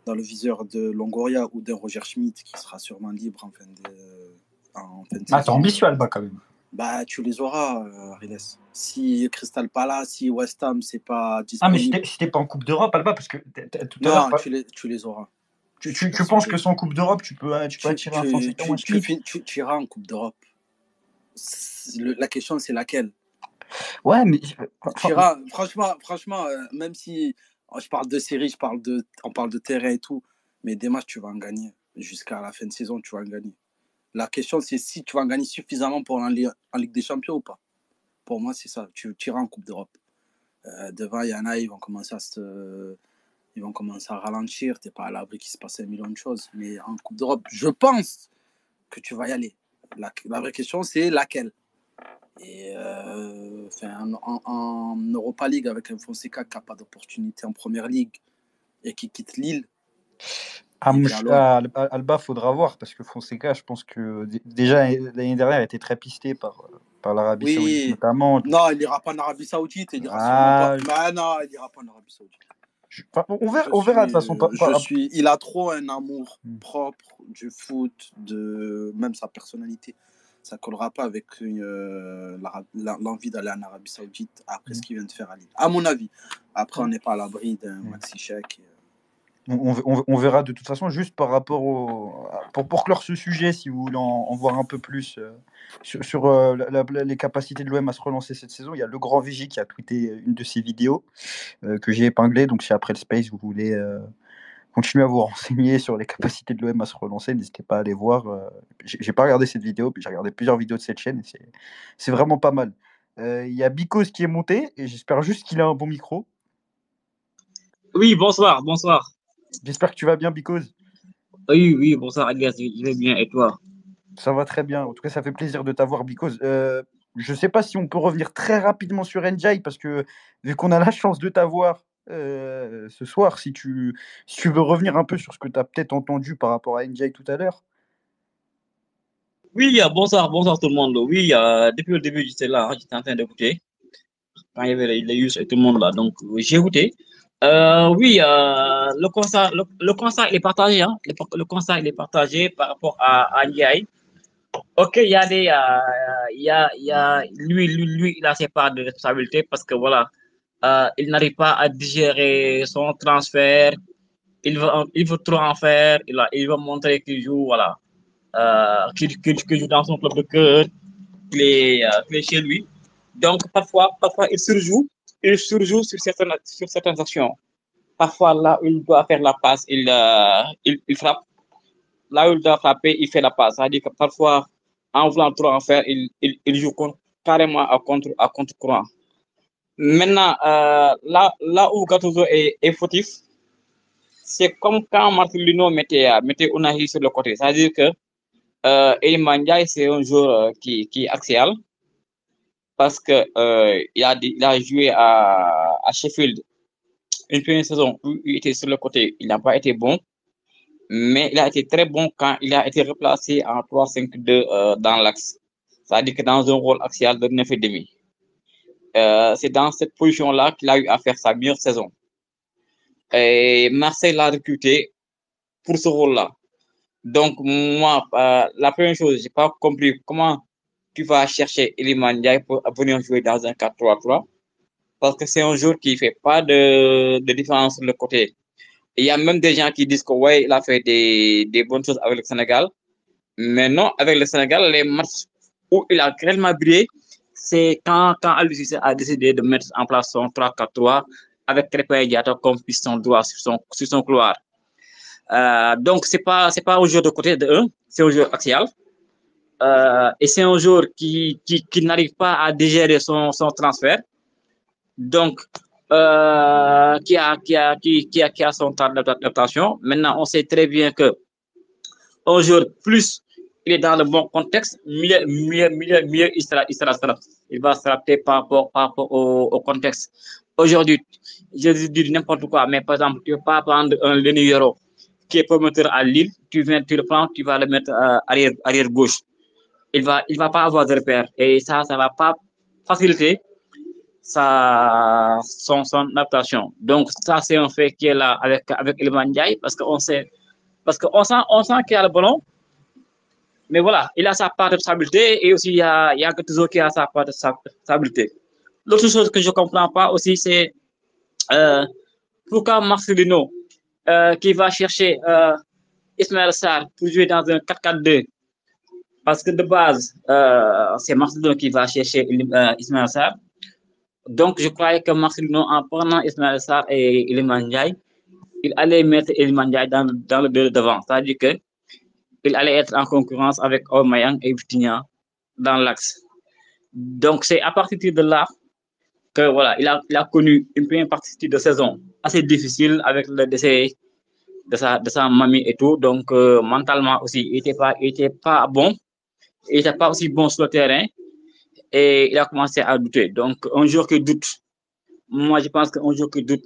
dans le viseur de Longoria ou d'un Roger Schmidt, qui sera sûrement libre en fin de, en fin de Ah, t'es ambitieux, Alba, quand même. Bah, tu les auras, euh, Ariles. Si Crystal Palace, si West Ham, c'est pas Ah, mais si t'es pas en Coupe d'Europe, Alba, parce que tout à l'heure, non, pas- tu les, tu les auras. tu, tu, tu penses que sans Coupe d'Europe, tu peux, euh, tu peux attirer un Français tu- tu, Schmidt? fin- tu- tu iras en Coupe d'Europe. Le- La question, c'est laquelle? Ouais, mais. Tu iras- franchement, franchement euh, même si oh, je parle de série, je parle de, on parle de terrain et tout, mais des matchs, tu vas en gagner. Jusqu'à la fin de saison, tu vas en gagner. La question, c'est si tu vas en gagner suffisamment pour en, Ligue- en Ligue des Champions ou pas. Pour moi, c'est ça. Tu, iras en Coupe d'Europe. Euh, devant, il y en a, ils vont commencer à se. Ils vont commencer à ralentir. Tu n'es pas à l'abri qu'il se passe un million de choses. Mais en Coupe d'Europe, je pense que tu vas y aller. La, la vraie question, c'est laquelle? Et euh, enfin, en, Europa League, avec un Fonseca qui n'a pas d'opportunité en Première Ligue et qui quitte Lille, Il loin. ah, Alba, faudra voir parce que Fonseca, je pense que déjà l'année dernière, était très pisté par, par l'Arabie Oui. Saoudite notamment. non, il n'ira pas en Arabie Saoudite. Il ira Ah. Mais non, il n'ira pas en Arabie Saoudite. Je- enfin, on verra, Je on verra de toute suis- façon. pas- je pas- suis, il a trop un amour Hmm. propre du foot, de même sa personnalité. Ça collera pas avec euh, l'envie d'aller en Arabie Saoudite après Hmm. ce qu'il vient de faire à Lille. À mon avis. Après, on n'est pas à l'abri d'un Hmm. maxi chèque. et, euh, On, on- verra de toute façon, juste par rapport au. Pour, pour clore ce sujet, si vous voulez en, voir un peu plus euh, sur, sur, euh, les capacités de l'OM à se relancer cette saison, il y a le Grand Vigie qui a tweeté une de ses vidéos euh, que j'ai épinglée. Donc, si après le Space, vous voulez continuer à vous renseigner sur les capacités de l'OM à se relancer, n'hésitez pas à aller voir. J'ai pas regardé cette vidéo, puis j'ai regardé plusieurs vidéos de cette chaîne c'est- vraiment pas mal. Il y a Bikos qui est monté et j'espère juste qu'il a un bon micro. Oui, bonsoir, bonsoir. J'espère que tu vas bien, Bikos. Oui, oui, bonsoir, Alias, je vais bien, et toi? Ça va très bien. En tout cas, ça fait plaisir de t'avoir, Bikos. Euh, je ne sais pas si on peut revenir très rapidement sur Njai, parce que vu qu'on a la chance de t'avoir euh, ce soir, si tu, si tu veux revenir un peu sur ce que tu as peut-être entendu par rapport à Njai tout à l'heure. Oui, bonsoir, bonsoir tout le monde. Oui, euh, depuis le début, j'étais là, j'étais en train d'écouter. Quand il y avait les, les et tout le monde là, donc j'ai écouté. Euh, oui, euh, le constat, le, le est partagé, hein. Le, le est partagé par rapport à, à Ndiaye. Ok, il y a des, euh, y a, il y a, lui, lui, lui, il a ses parts de responsabilité parce que voilà, il n'arrive pas à digérer son transfert. Il veut, il veut trop en faire. Il, a, il veut montrer qu'il joue, voilà, qu'il joue dans son club de cœur, qu'il est chez lui. Donc, parfois, parfois, il surjoue, il surjoue sur certaines, sur certaines actions. Parfois, là où il doit faire la passe, il, euh, il, il frappe. Là où il doit frapper, il fait la passe. C'est-à-dire que parfois, en voulant trop en faire, il, il, joue carrément à contre, à contre-courant. Maintenant, euh, là, là où Gattuso est, est fautif, c'est comme quand Marcelino mettait, euh, mettait Unahi sur le côté. C'est-à-dire que euh, c'est un joueur qui, qui est axial parce que euh, il, a, joué à, à Sheffield une première saison où il était sur le côté. Il n'a pas été bon, mais il a été très bon quand il a été replacé en 3-5-2 euh, dans l'axe. C'est-à-dire que dans un rôle axial de 9,5. Euh, c'est dans cette position-là qu'il a eu à faire sa meilleure saison. Et Marseille l'a recruté pour ce rôle-là. Donc, moi, euh, la première chose, j'ai pas compris comment tu vas chercher Iliman Ndiaye pour venir jouer dans un 4-3-3. Parce que c'est un joueur qui fait pas de, différence sur le côté. Il y a même des gens qui disent que ouais, il a fait des, bonnes choses avec le Sénégal. Mais non, avec le Sénégal, les matchs où il a réellement brillé, c'est quand, quand Aliou Cissé a décidé de mettre en place son 3-4-3 avec Crépin Diatta comme piston droit sur son, sur son couloir. Euh, donc, c'est pas, c'est pas un joueur de côté de un, c'est un joueur axial. Euh, et c'est un joueur qui, qui, qui n'arrive pas à digérer son, son transfert. Donc, euh, qui, a, qui, a, qui, a, qui a son temps d'adaptation. Maintenant, on sait très bien que un plus il est dans le bon contexte, mieux, mieux, mieux, mieux il, sera, il, sera, il va s'adapter par rapport, par rapport au, au contexte. Aujourd'hui, je dis n'importe quoi, mais par exemple, tu ne peux pas prendre un Lenny qui est promoteur à Lille, tu viens, tu le prends, tu vas le mettre euh, arrière, arrière gauche. Il va, il va pas avoir de repère et ça, ça va pas faciliter sa, son, son adaptation. Donc, ça, c'est un fait qui est là avec, avec Ilman parce qu'on sait, parce qu'on sent, on sent qu'il a le ballon, mais voilà, il a sa part de stabilité et aussi il y a, il y a Gattuso qui a sa part de stabilité. L'autre chose que je comprends pas aussi, c'est euh, pourquoi Marcelino, euh, qui va chercher euh, Ismaël Sarr pour jouer dans un 4-4-2, parce que de base, euh, c'est Marcelino qui va chercher euh, Ismaël Sarr. Donc, je croyais que Marcelino, en prenant Ismaël Sarr et Iliman il allait mettre Iliman dans, dans le deux devant. C'est-à-dire que il allait être en concurrence avec Omayang et Vitinha dans l'axe. Donc, c'est à partir de là que voilà, il a, il a connu une première partie de saison assez difficile avec le décès de sa, de sa mamie et tout. Donc, euh, mentalement aussi, il n'était pas, pas bon. Il n'était pas aussi bon sur le terrain. Et il a commencé à douter. Donc, un jour qui doute, moi, je pense qu'un jour qui doute,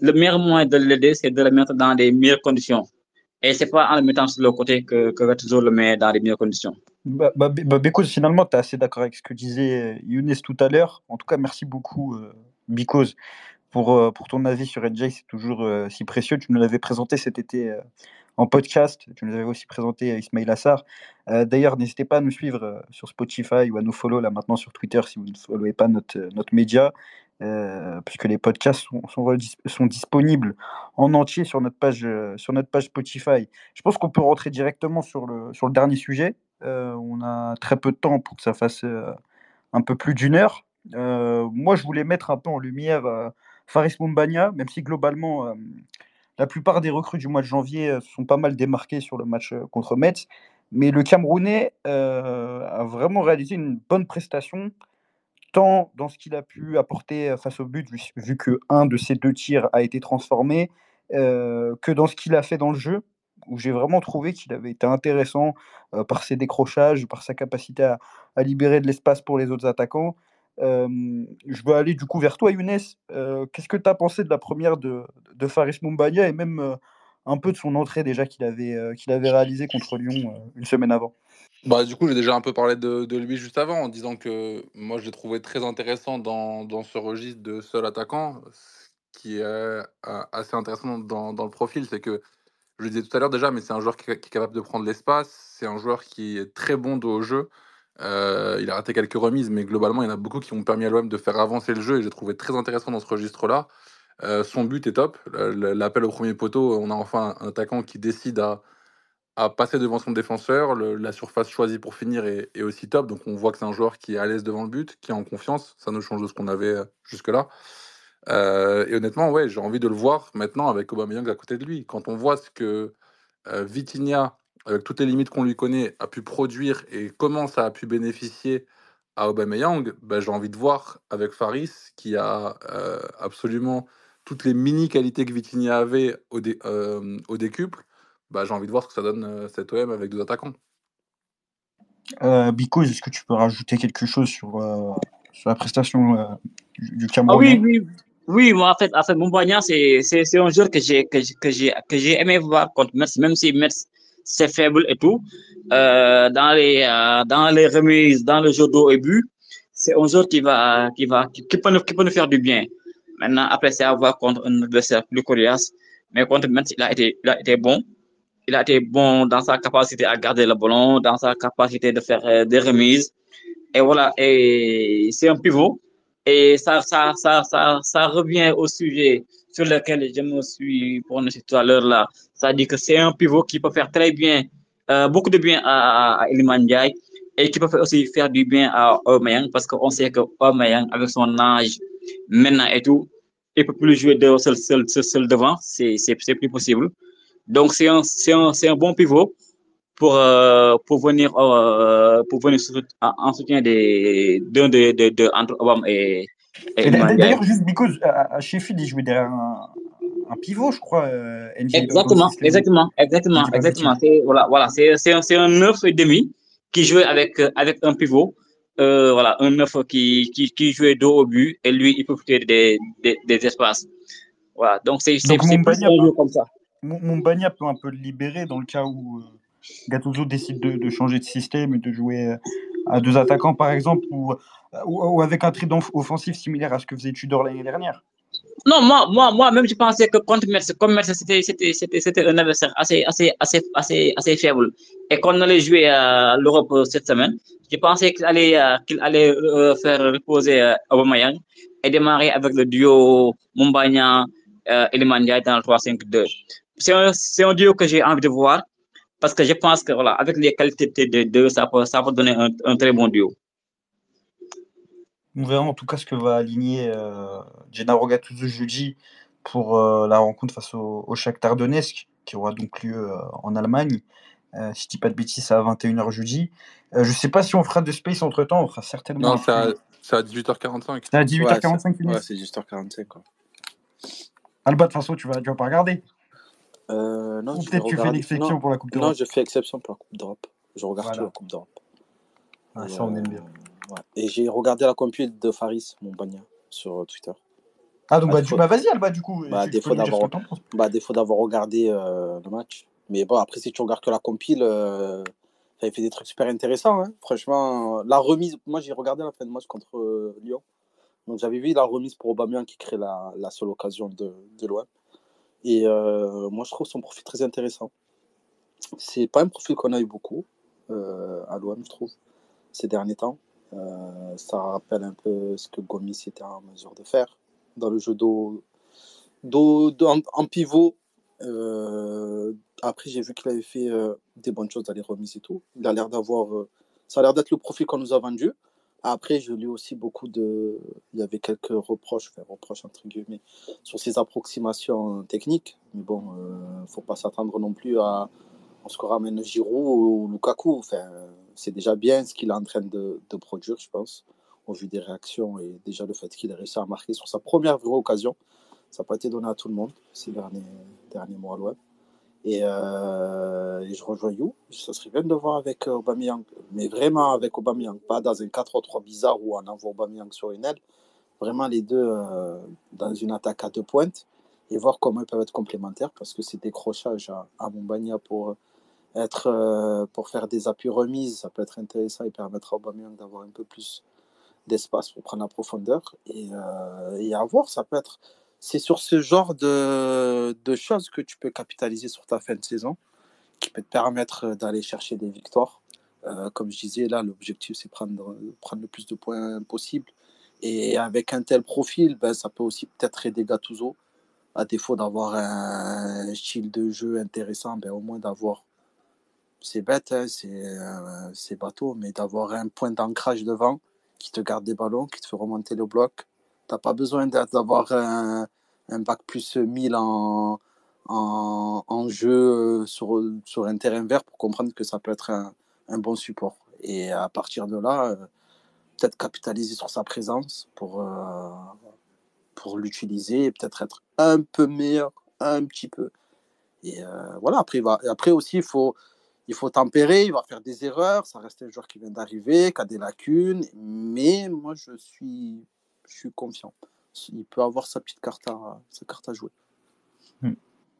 le meilleur moyen de l'aider, c'est de le mettre dans des meilleures conditions. Et c'est pas en le mettant sur le côté que, que Gattuso le met dans les meilleures conditions. Bah, bah, bah, Because, finalement, tu es assez d'accord avec ce que disait Younes tout à l'heure. En tout cas, merci beaucoup, euh, Because, pour, euh, pour ton avis sur NJ. C'est toujours euh, si précieux. Tu nous l'avais présenté cet été euh, en podcast. Tu nous avais aussi présenté Ismail Assar. D'ailleurs, n'hésitez pas à nous suivre sur Spotify ou à nous follow là maintenant sur Twitter si vous ne followez pas notre, notre média. euh, puisque les podcasts sont, sont, disponibles en entier sur notre page, euh, sur notre page Spotify. Je pense qu'on peut rentrer directement sur le, sur le dernier sujet. Euh, on a très peu de temps pour que ça fasse euh, un peu plus d'une heure. Euh, moi, je voulais mettre un peu en lumière euh, Faris Mumbagna, même si globalement, euh, la plupart des recrues du mois de janvier euh, sont pas mal démarquées sur le match euh, contre Metz. Mais le Camerounais euh, a vraiment réalisé une bonne prestation, tant dans ce qu'il a pu apporter face au but, vu, vu que un de ses deux tirs a été transformé, que dans ce qu'il a fait dans le jeu, où j'ai vraiment trouvé qu'il avait été intéressant par ses décrochages, par sa capacité à libérer de l'espace pour les autres attaquants. Je veux aller du coup vers toi, Younes. Euh, Qu'est-ce que tu as pensé de la première de, de Faris Mumbagna et même euh, un peu de son entrée déjà qu'il avait, euh, qu'il avait réalisé contre Lyon une semaine avant? Bah, du coup, j'ai déjà un peu parlé de, lui juste avant en disant que moi, je l'ai trouvé très intéressant dans, dans ce registre de seul attaquant. Ce qui est assez intéressant dans, dans le profil, c'est que, je le disais tout à l'heure déjà, mais c'est un joueur qui, est capable de prendre l'espace. C'est un joueur qui est très bon au jeu. Euh, il a raté quelques remises, mais globalement, il y en a beaucoup qui ont permis à l'OM de faire avancer le jeu et j'ai trouvé très intéressant dans ce registre-là. Euh, son but est top. L'appel au premier poteau, on a enfin un attaquant qui décide à, passer devant son défenseur. La surface choisie pour finir est, aussi top. Donc on voit que c'est un joueur qui est à l'aise devant le but, qui est en confiance. Ça nous change de ce qu'on avait euh, jusque-là. Et honnêtement, ouais, j'ai envie de le voir maintenant avec Aubameyang à côté de lui. Quand on voit ce que euh, Vitinha, avec toutes les limites qu'on lui connaît, a pu produire et comment ça a pu bénéficier à Aubameyang, ben, j'ai envie de voir avec Faris, qui a euh, absolument toutes les mini-qualités que Vitinha avait au, dé- euh, au décuple, bah, j'ai envie de voir ce que ça donne euh, cet OM avec deux attaquants. euh, Biko, est-ce que tu peux rajouter quelque chose sur, euh, sur la prestation euh, du, du Ah oui, oui, oui, moi, en fait, en fait, Montpagnan, c'est, c'est, c'est un joueur que j'ai, que, j'ai- que j'ai, que j'ai aimé voir contre Metz, même si Metz, c'est faible et tout, euh, dans les, euh, dans les remises, dans le jeu d'eau et but, c'est un joueur qui va, qui va, qui, peut nous, qui peut nous faire du bien. Maintenant, après, c'est à voir contre un adversaire plus coriace, mais contre Metz, il a été, il a été bon. Il a été bon dans sa capacité à garder le ballon, dans sa capacité de faire euh, des remises. Et voilà, et c'est un pivot. Et ça, ça, ça, ça, ça revient au sujet sur lequel je me suis prononcé tout à l'heure là. Ça dit que c'est un pivot qui peut faire très bien, euh, beaucoup de bien à, à et qui peut aussi faire du bien à Aubameyang parce qu'on sait que Aubameyang, avec son âge maintenant et tout, il peut plus jouer de seul, seul, devant. C'est, plus possible. Donc, c'est un, un, un bon pivot pour, euh, pour venir, euh, pour venir en en soutien d'un de, de, de, entre Obama et, D'ailleurs, juste Biko, à, à Sheffield, il jouait derrière un, un pivot, je crois, euh, Exactement, exactement, exactement, exactement. C'est, voilà, voilà, c'est, un, un neuf et demi qui jouait avec, euh, avec un pivot. Euh, voilà, un neuf qui, qui, qui jouait dos au but et lui, il faire des, des, des espaces. Voilà, donc c'est, c'est, comme ça. Mumbagna peut un peu le libérer dans le cas où Gattuso décide de, de changer de système et de jouer à deux attaquants, par exemple, ou, ou, ou avec un trident offensif similaire à ce que faisait Tudor l'année dernière. Non, moi, moi, moi, même, je pensais que contre Metz, comme Metz, c'était, un adversaire assez, assez, assez, assez, assez faible. Et qu'on allait jouer à l'Europe cette semaine, je pensais qu'il allait, euh, qu'il allait euh, faire reposer euh, Aubameyang et démarrer avec le duo Mumbagna et Ndiaye dans le 3-5-2. C'est un, un duo que j'ai envie de voir parce que je pense que, voilà, avec les qualités des deux, ça peut, ça peut donner un, un très bon duo. On verra en tout cas ce que va aligner euh, Gennaro Gattuso jeudi pour euh, la rencontre face au, au Shakhtar Donetsk, qui aura donc lieu euh, en Allemagne. Euh, si je dis pas de bêtises, c'est à 21h jeudi. Euh, je sais pas si on fera de space entre temps, on fera certainement Non, c'est à, flux. c'est à 18h45. C'est à Ouais, 18h45, c'est Younes ouais, c'est juste 45 quoi. Alba, de toute façon, tu vas, tu vas pas regarder. Euh, non, Ou peut-être tu fais une regarder. exception Non, pour la Coupe non, d'Europe. je fais exception pour la Coupe d'Europe. Je regarde toujours Voilà. la Coupe d'Europe. Ah, Et, ça, on aime euh, bien. ouais. Et j'ai regardé la compil de Faris Montpagna sur euh, Twitter. Ah, donc Bah, bah, du, bah vas-y, Alba, du coup, bah, d'avoir, penses. bah, d'avoir regardé euh, le match. Mais bon, après, si tu regardes que la compile, euh, ça fait des trucs super intéressants. hein. Franchement, la remise, moi j'ai regardé la fin de match contre euh, Lyon. Donc j'avais vu la remise pour Aubameyang qui crée la, la seule occasion de, de l'OM. Et moi je trouve son profil très intéressant. C'est pas un profil qu'on a eu beaucoup à l'OM, je trouve, ces derniers temps. Euh, ça rappelle un peu ce que Gomis était en mesure de faire dans le jeu d'eau, en, pivot. Euh, après, j'ai vu qu'il avait fait euh, des bonnes choses dans les remises et tout. Il a l'air d'avoir. ça a l'air d'être le profil qu'on nous a vendu. Après, je lis aussi beaucoup de. Il y avait quelques reproches, enfin, reproches entre guillemets, sur ses approximations techniques. Mais bon, il ne faut pas s'attendre non plus à, on se ramène Giroud ou Lukaku. Enfin, c'est déjà bien ce qu'il est en train de, produire, je pense, au vu des réactions et déjà le fait qu'il ait réussi à marquer sur sa première vraie occasion. Ça n'a pas été donné à tout le monde ces derniers, derniers mois à l'OM. Et, euh, et je rejoins You. Ça serait bien de voir avec euh, Aubameyang. Mais vraiment avec Aubameyang. Pas dans un 4-3-3 bizarre où on envoie Aubameyang sur une aile. Vraiment les deux euh, dans une attaque à deux pointes. Et voir comment ils peuvent être complémentaires. Parce que ces décrochages à, à pour être euh, pour faire des appuis remises, ça peut être intéressant et permettre à Aubameyang d'avoir un peu plus d'espace pour prendre la profondeur. Et, euh, ça peut être. C'est sur ce genre de, de choses que tu peux capitaliser sur ta fin de saison, qui peut te permettre d'aller chercher des victoires. Euh, comme je disais, là, l'objectif, c'est prendre, prendre le plus de points possible. Et avec un tel profil, ben, ça peut aussi peut-être aider Gattuso, à défaut d'avoir un style de jeu intéressant, ben, au moins d'avoir c'est bête, hein, c'est euh, c'est bateau, mais d'avoir un point d'ancrage devant qui te garde des ballons, qui te fait remonter le bloc. T'as pas besoin d'a- d'avoir un, bac plus 1000 en, en, jeu sur, sur un terrain vert pour comprendre que ça peut être un, un bon support. Et à partir de là, euh, peut-être capitaliser sur sa présence pour, euh, pour l'utiliser et peut-être être un peu meilleur, un petit peu. Et euh, voilà, après, va, après aussi, il faut, il faut tempérer, il va faire des erreurs. Ça reste un joueur qui vient d'arriver, qui a des lacunes. Mais moi, je suis, je suis confiant. Il peut avoir sa petite carte à, sa carte à jouer.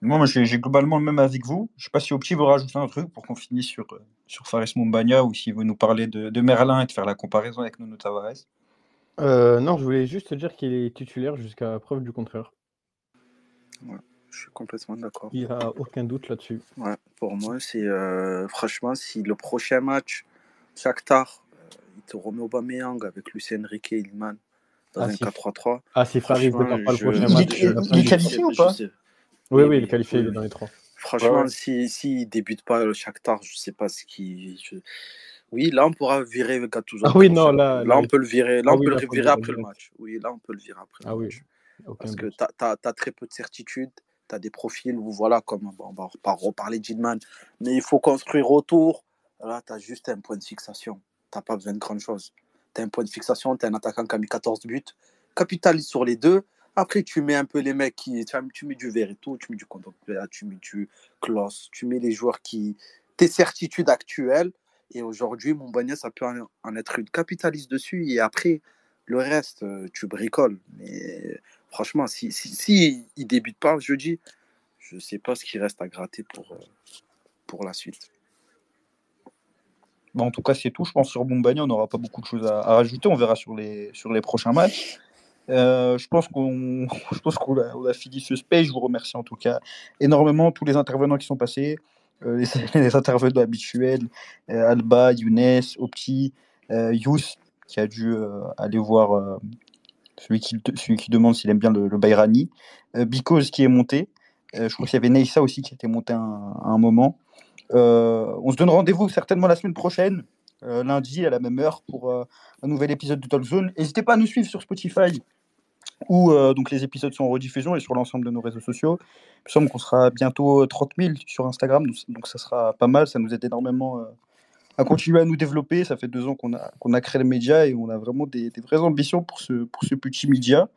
Moi, moi, j'ai j'ai globalement le même avis que vous. Je sais pas si Opti veut rajouter un truc pour qu'on finisse sur, euh, sur Fares Mumbagna ou s'il veut nous parler de, de Merlin et de faire la comparaison avec Nuno Tavares. Euh, non, je voulais juste te dire qu'il est titulaire jusqu'à preuve du contraire. Je suis complètement d'accord. Il n'y a aucun doute là-dessus. Ouais, pour moi, c'est euh, franchement, si le prochain match, Shakhtar, euh, il te remet Aubameyang avec Lucien Enrique et Ilman dans Ah, un si. 4-3-3. Ah, si Faris ne franchement, prépare pas le prochain Il match, il est du- qualifié Je ou pas. Oui, Oui, oui, il est oui, qualifié, oui, il est oui. dans les trois. Franchement, Ouais, ouais. si, si il débute pas le Shakhtar, je sais pas ce qui. je- Oui, là, on pourra virer Gattuso. Ah le oui, non, là- là, on il- peut le virer. Là, Ah on oui, peut là, le virer après le match. Oui, là, on peut le virer après Ah le oui, match. aucun Parce que tu as, très peu de certitude. Tu as des profils où, voilà, comme bon, on va reparler de Gilman, mais il faut construire autour. Là, tu as juste un point de fixation. Tu n'as pas besoin de grand chose. Tu as un point de fixation, tu as un attaquant qui a mis 14 buts. Capitalise sur les deux. Après, tu mets un peu les mecs qui. Tu, mets du Verito, tu mets du Kondogbia, tu mets du Klaus, tu mets les joueurs qui. Tes certitudes actuelles. Et aujourd'hui, Montbagnet, ça peut en, en être une. Capitalise dessus. Et après, le reste, euh, tu bricoles. Mais franchement, si, si, il débute pas jeudi, je sais pas ce qui reste à gratter pour, euh, pour la suite. En tout cas, c'est tout. Je pense sur Bombagna, on n'aura pas beaucoup de choses à, à rajouter. On verra sur les, sur les prochains matchs. Euh, je pense qu'on a, fini ce space. Je vous remercie en tout cas énormément tous les intervenants qui sont passés, les, intervenants habituels, Alba, Younes, Opti, Yous, qui a dû euh, aller voir euh, celui, qui, celui qui demande s'il aime bien le, le Bayrani, euh, Bikoz qui est monté. Je crois qu'il y avait Neissa aussi qui était monté à un, à un moment. On se donne rendez-vous certainement la semaine prochaine, euh, lundi à la même heure, pour euh, un nouvel épisode de Talk Zone. N'hésitez pas à nous suivre sur Spotify, où euh, donc les épisodes sont en rediffusion et sur l'ensemble de nos réseaux sociaux. Il me semble qu'on sera bientôt 30 000 sur Instagram, donc, donc ça sera pas mal. Ça nous aide énormément à continuer à nous développer. Ça fait deux ans qu'on a, qu'on a créé le média et on a vraiment des, des vraies ambitions pour ce, pour ce petit média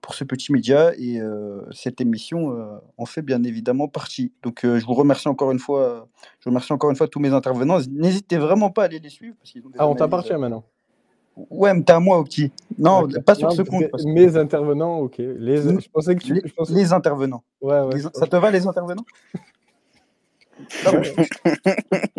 pour ce petit média et euh, cette émission euh, en fait bien évidemment partie. Donc euh, je vous remercie encore une fois, je remercie encore une fois tous mes intervenants. N'hésitez vraiment pas à aller les suivre parce qu'ils ont des Ah, on t'appartient maintenant. Ouais, mais t'es à moi, Opti. Non, Ok. pas sur Non, ce compte. parce Mes intervenants, ok. Les... Je pensais que tu. les, je pensais- les intervenants. Ouais, ouais. Les- ça te va les intervenants? Non, mais-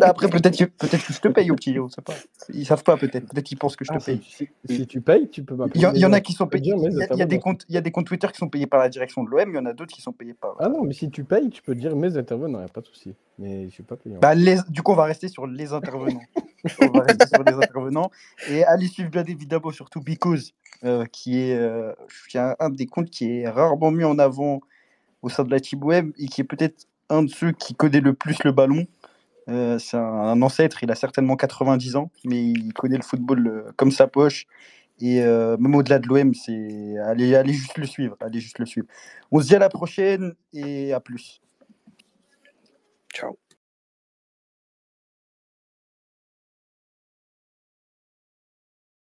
Après, peut-être que, peut que je te paye au petit, sait pas. Ils savent pas, peut-être. Peut-être qu'ils pensent que je te Ah, paye. si- si tu payes, tu peux Il y, en- il y en a m'appeler, qui sont payés. Il y a, il y a des comptes, il y a des comptes Twitter qui sont payés par la direction de l'OM, il y en a d'autres qui sont payés par. Ah non, mais si tu payes, tu peux dire mes intervenants, il n'y a pas de souci. Mais je suis pas payant. Bah, les- du coup, on va rester sur les intervenants. on va rester sur les intervenants. Et allez suivre bien évidemment surtout Because, euh, qui est euh, un, un des comptes qui est rarement mis en avant au sein de la team web et qui est peut-être un de ceux qui connaît le plus le ballon. Euh, c'est un, ancêtre, il a certainement 90 ans, mais il connaît le football euh, comme sa poche. Et euh, même au-delà de l'OM, c'est allez, allez juste le suivre, allez juste le suivre. On se dit à la prochaine et à plus. Ciao.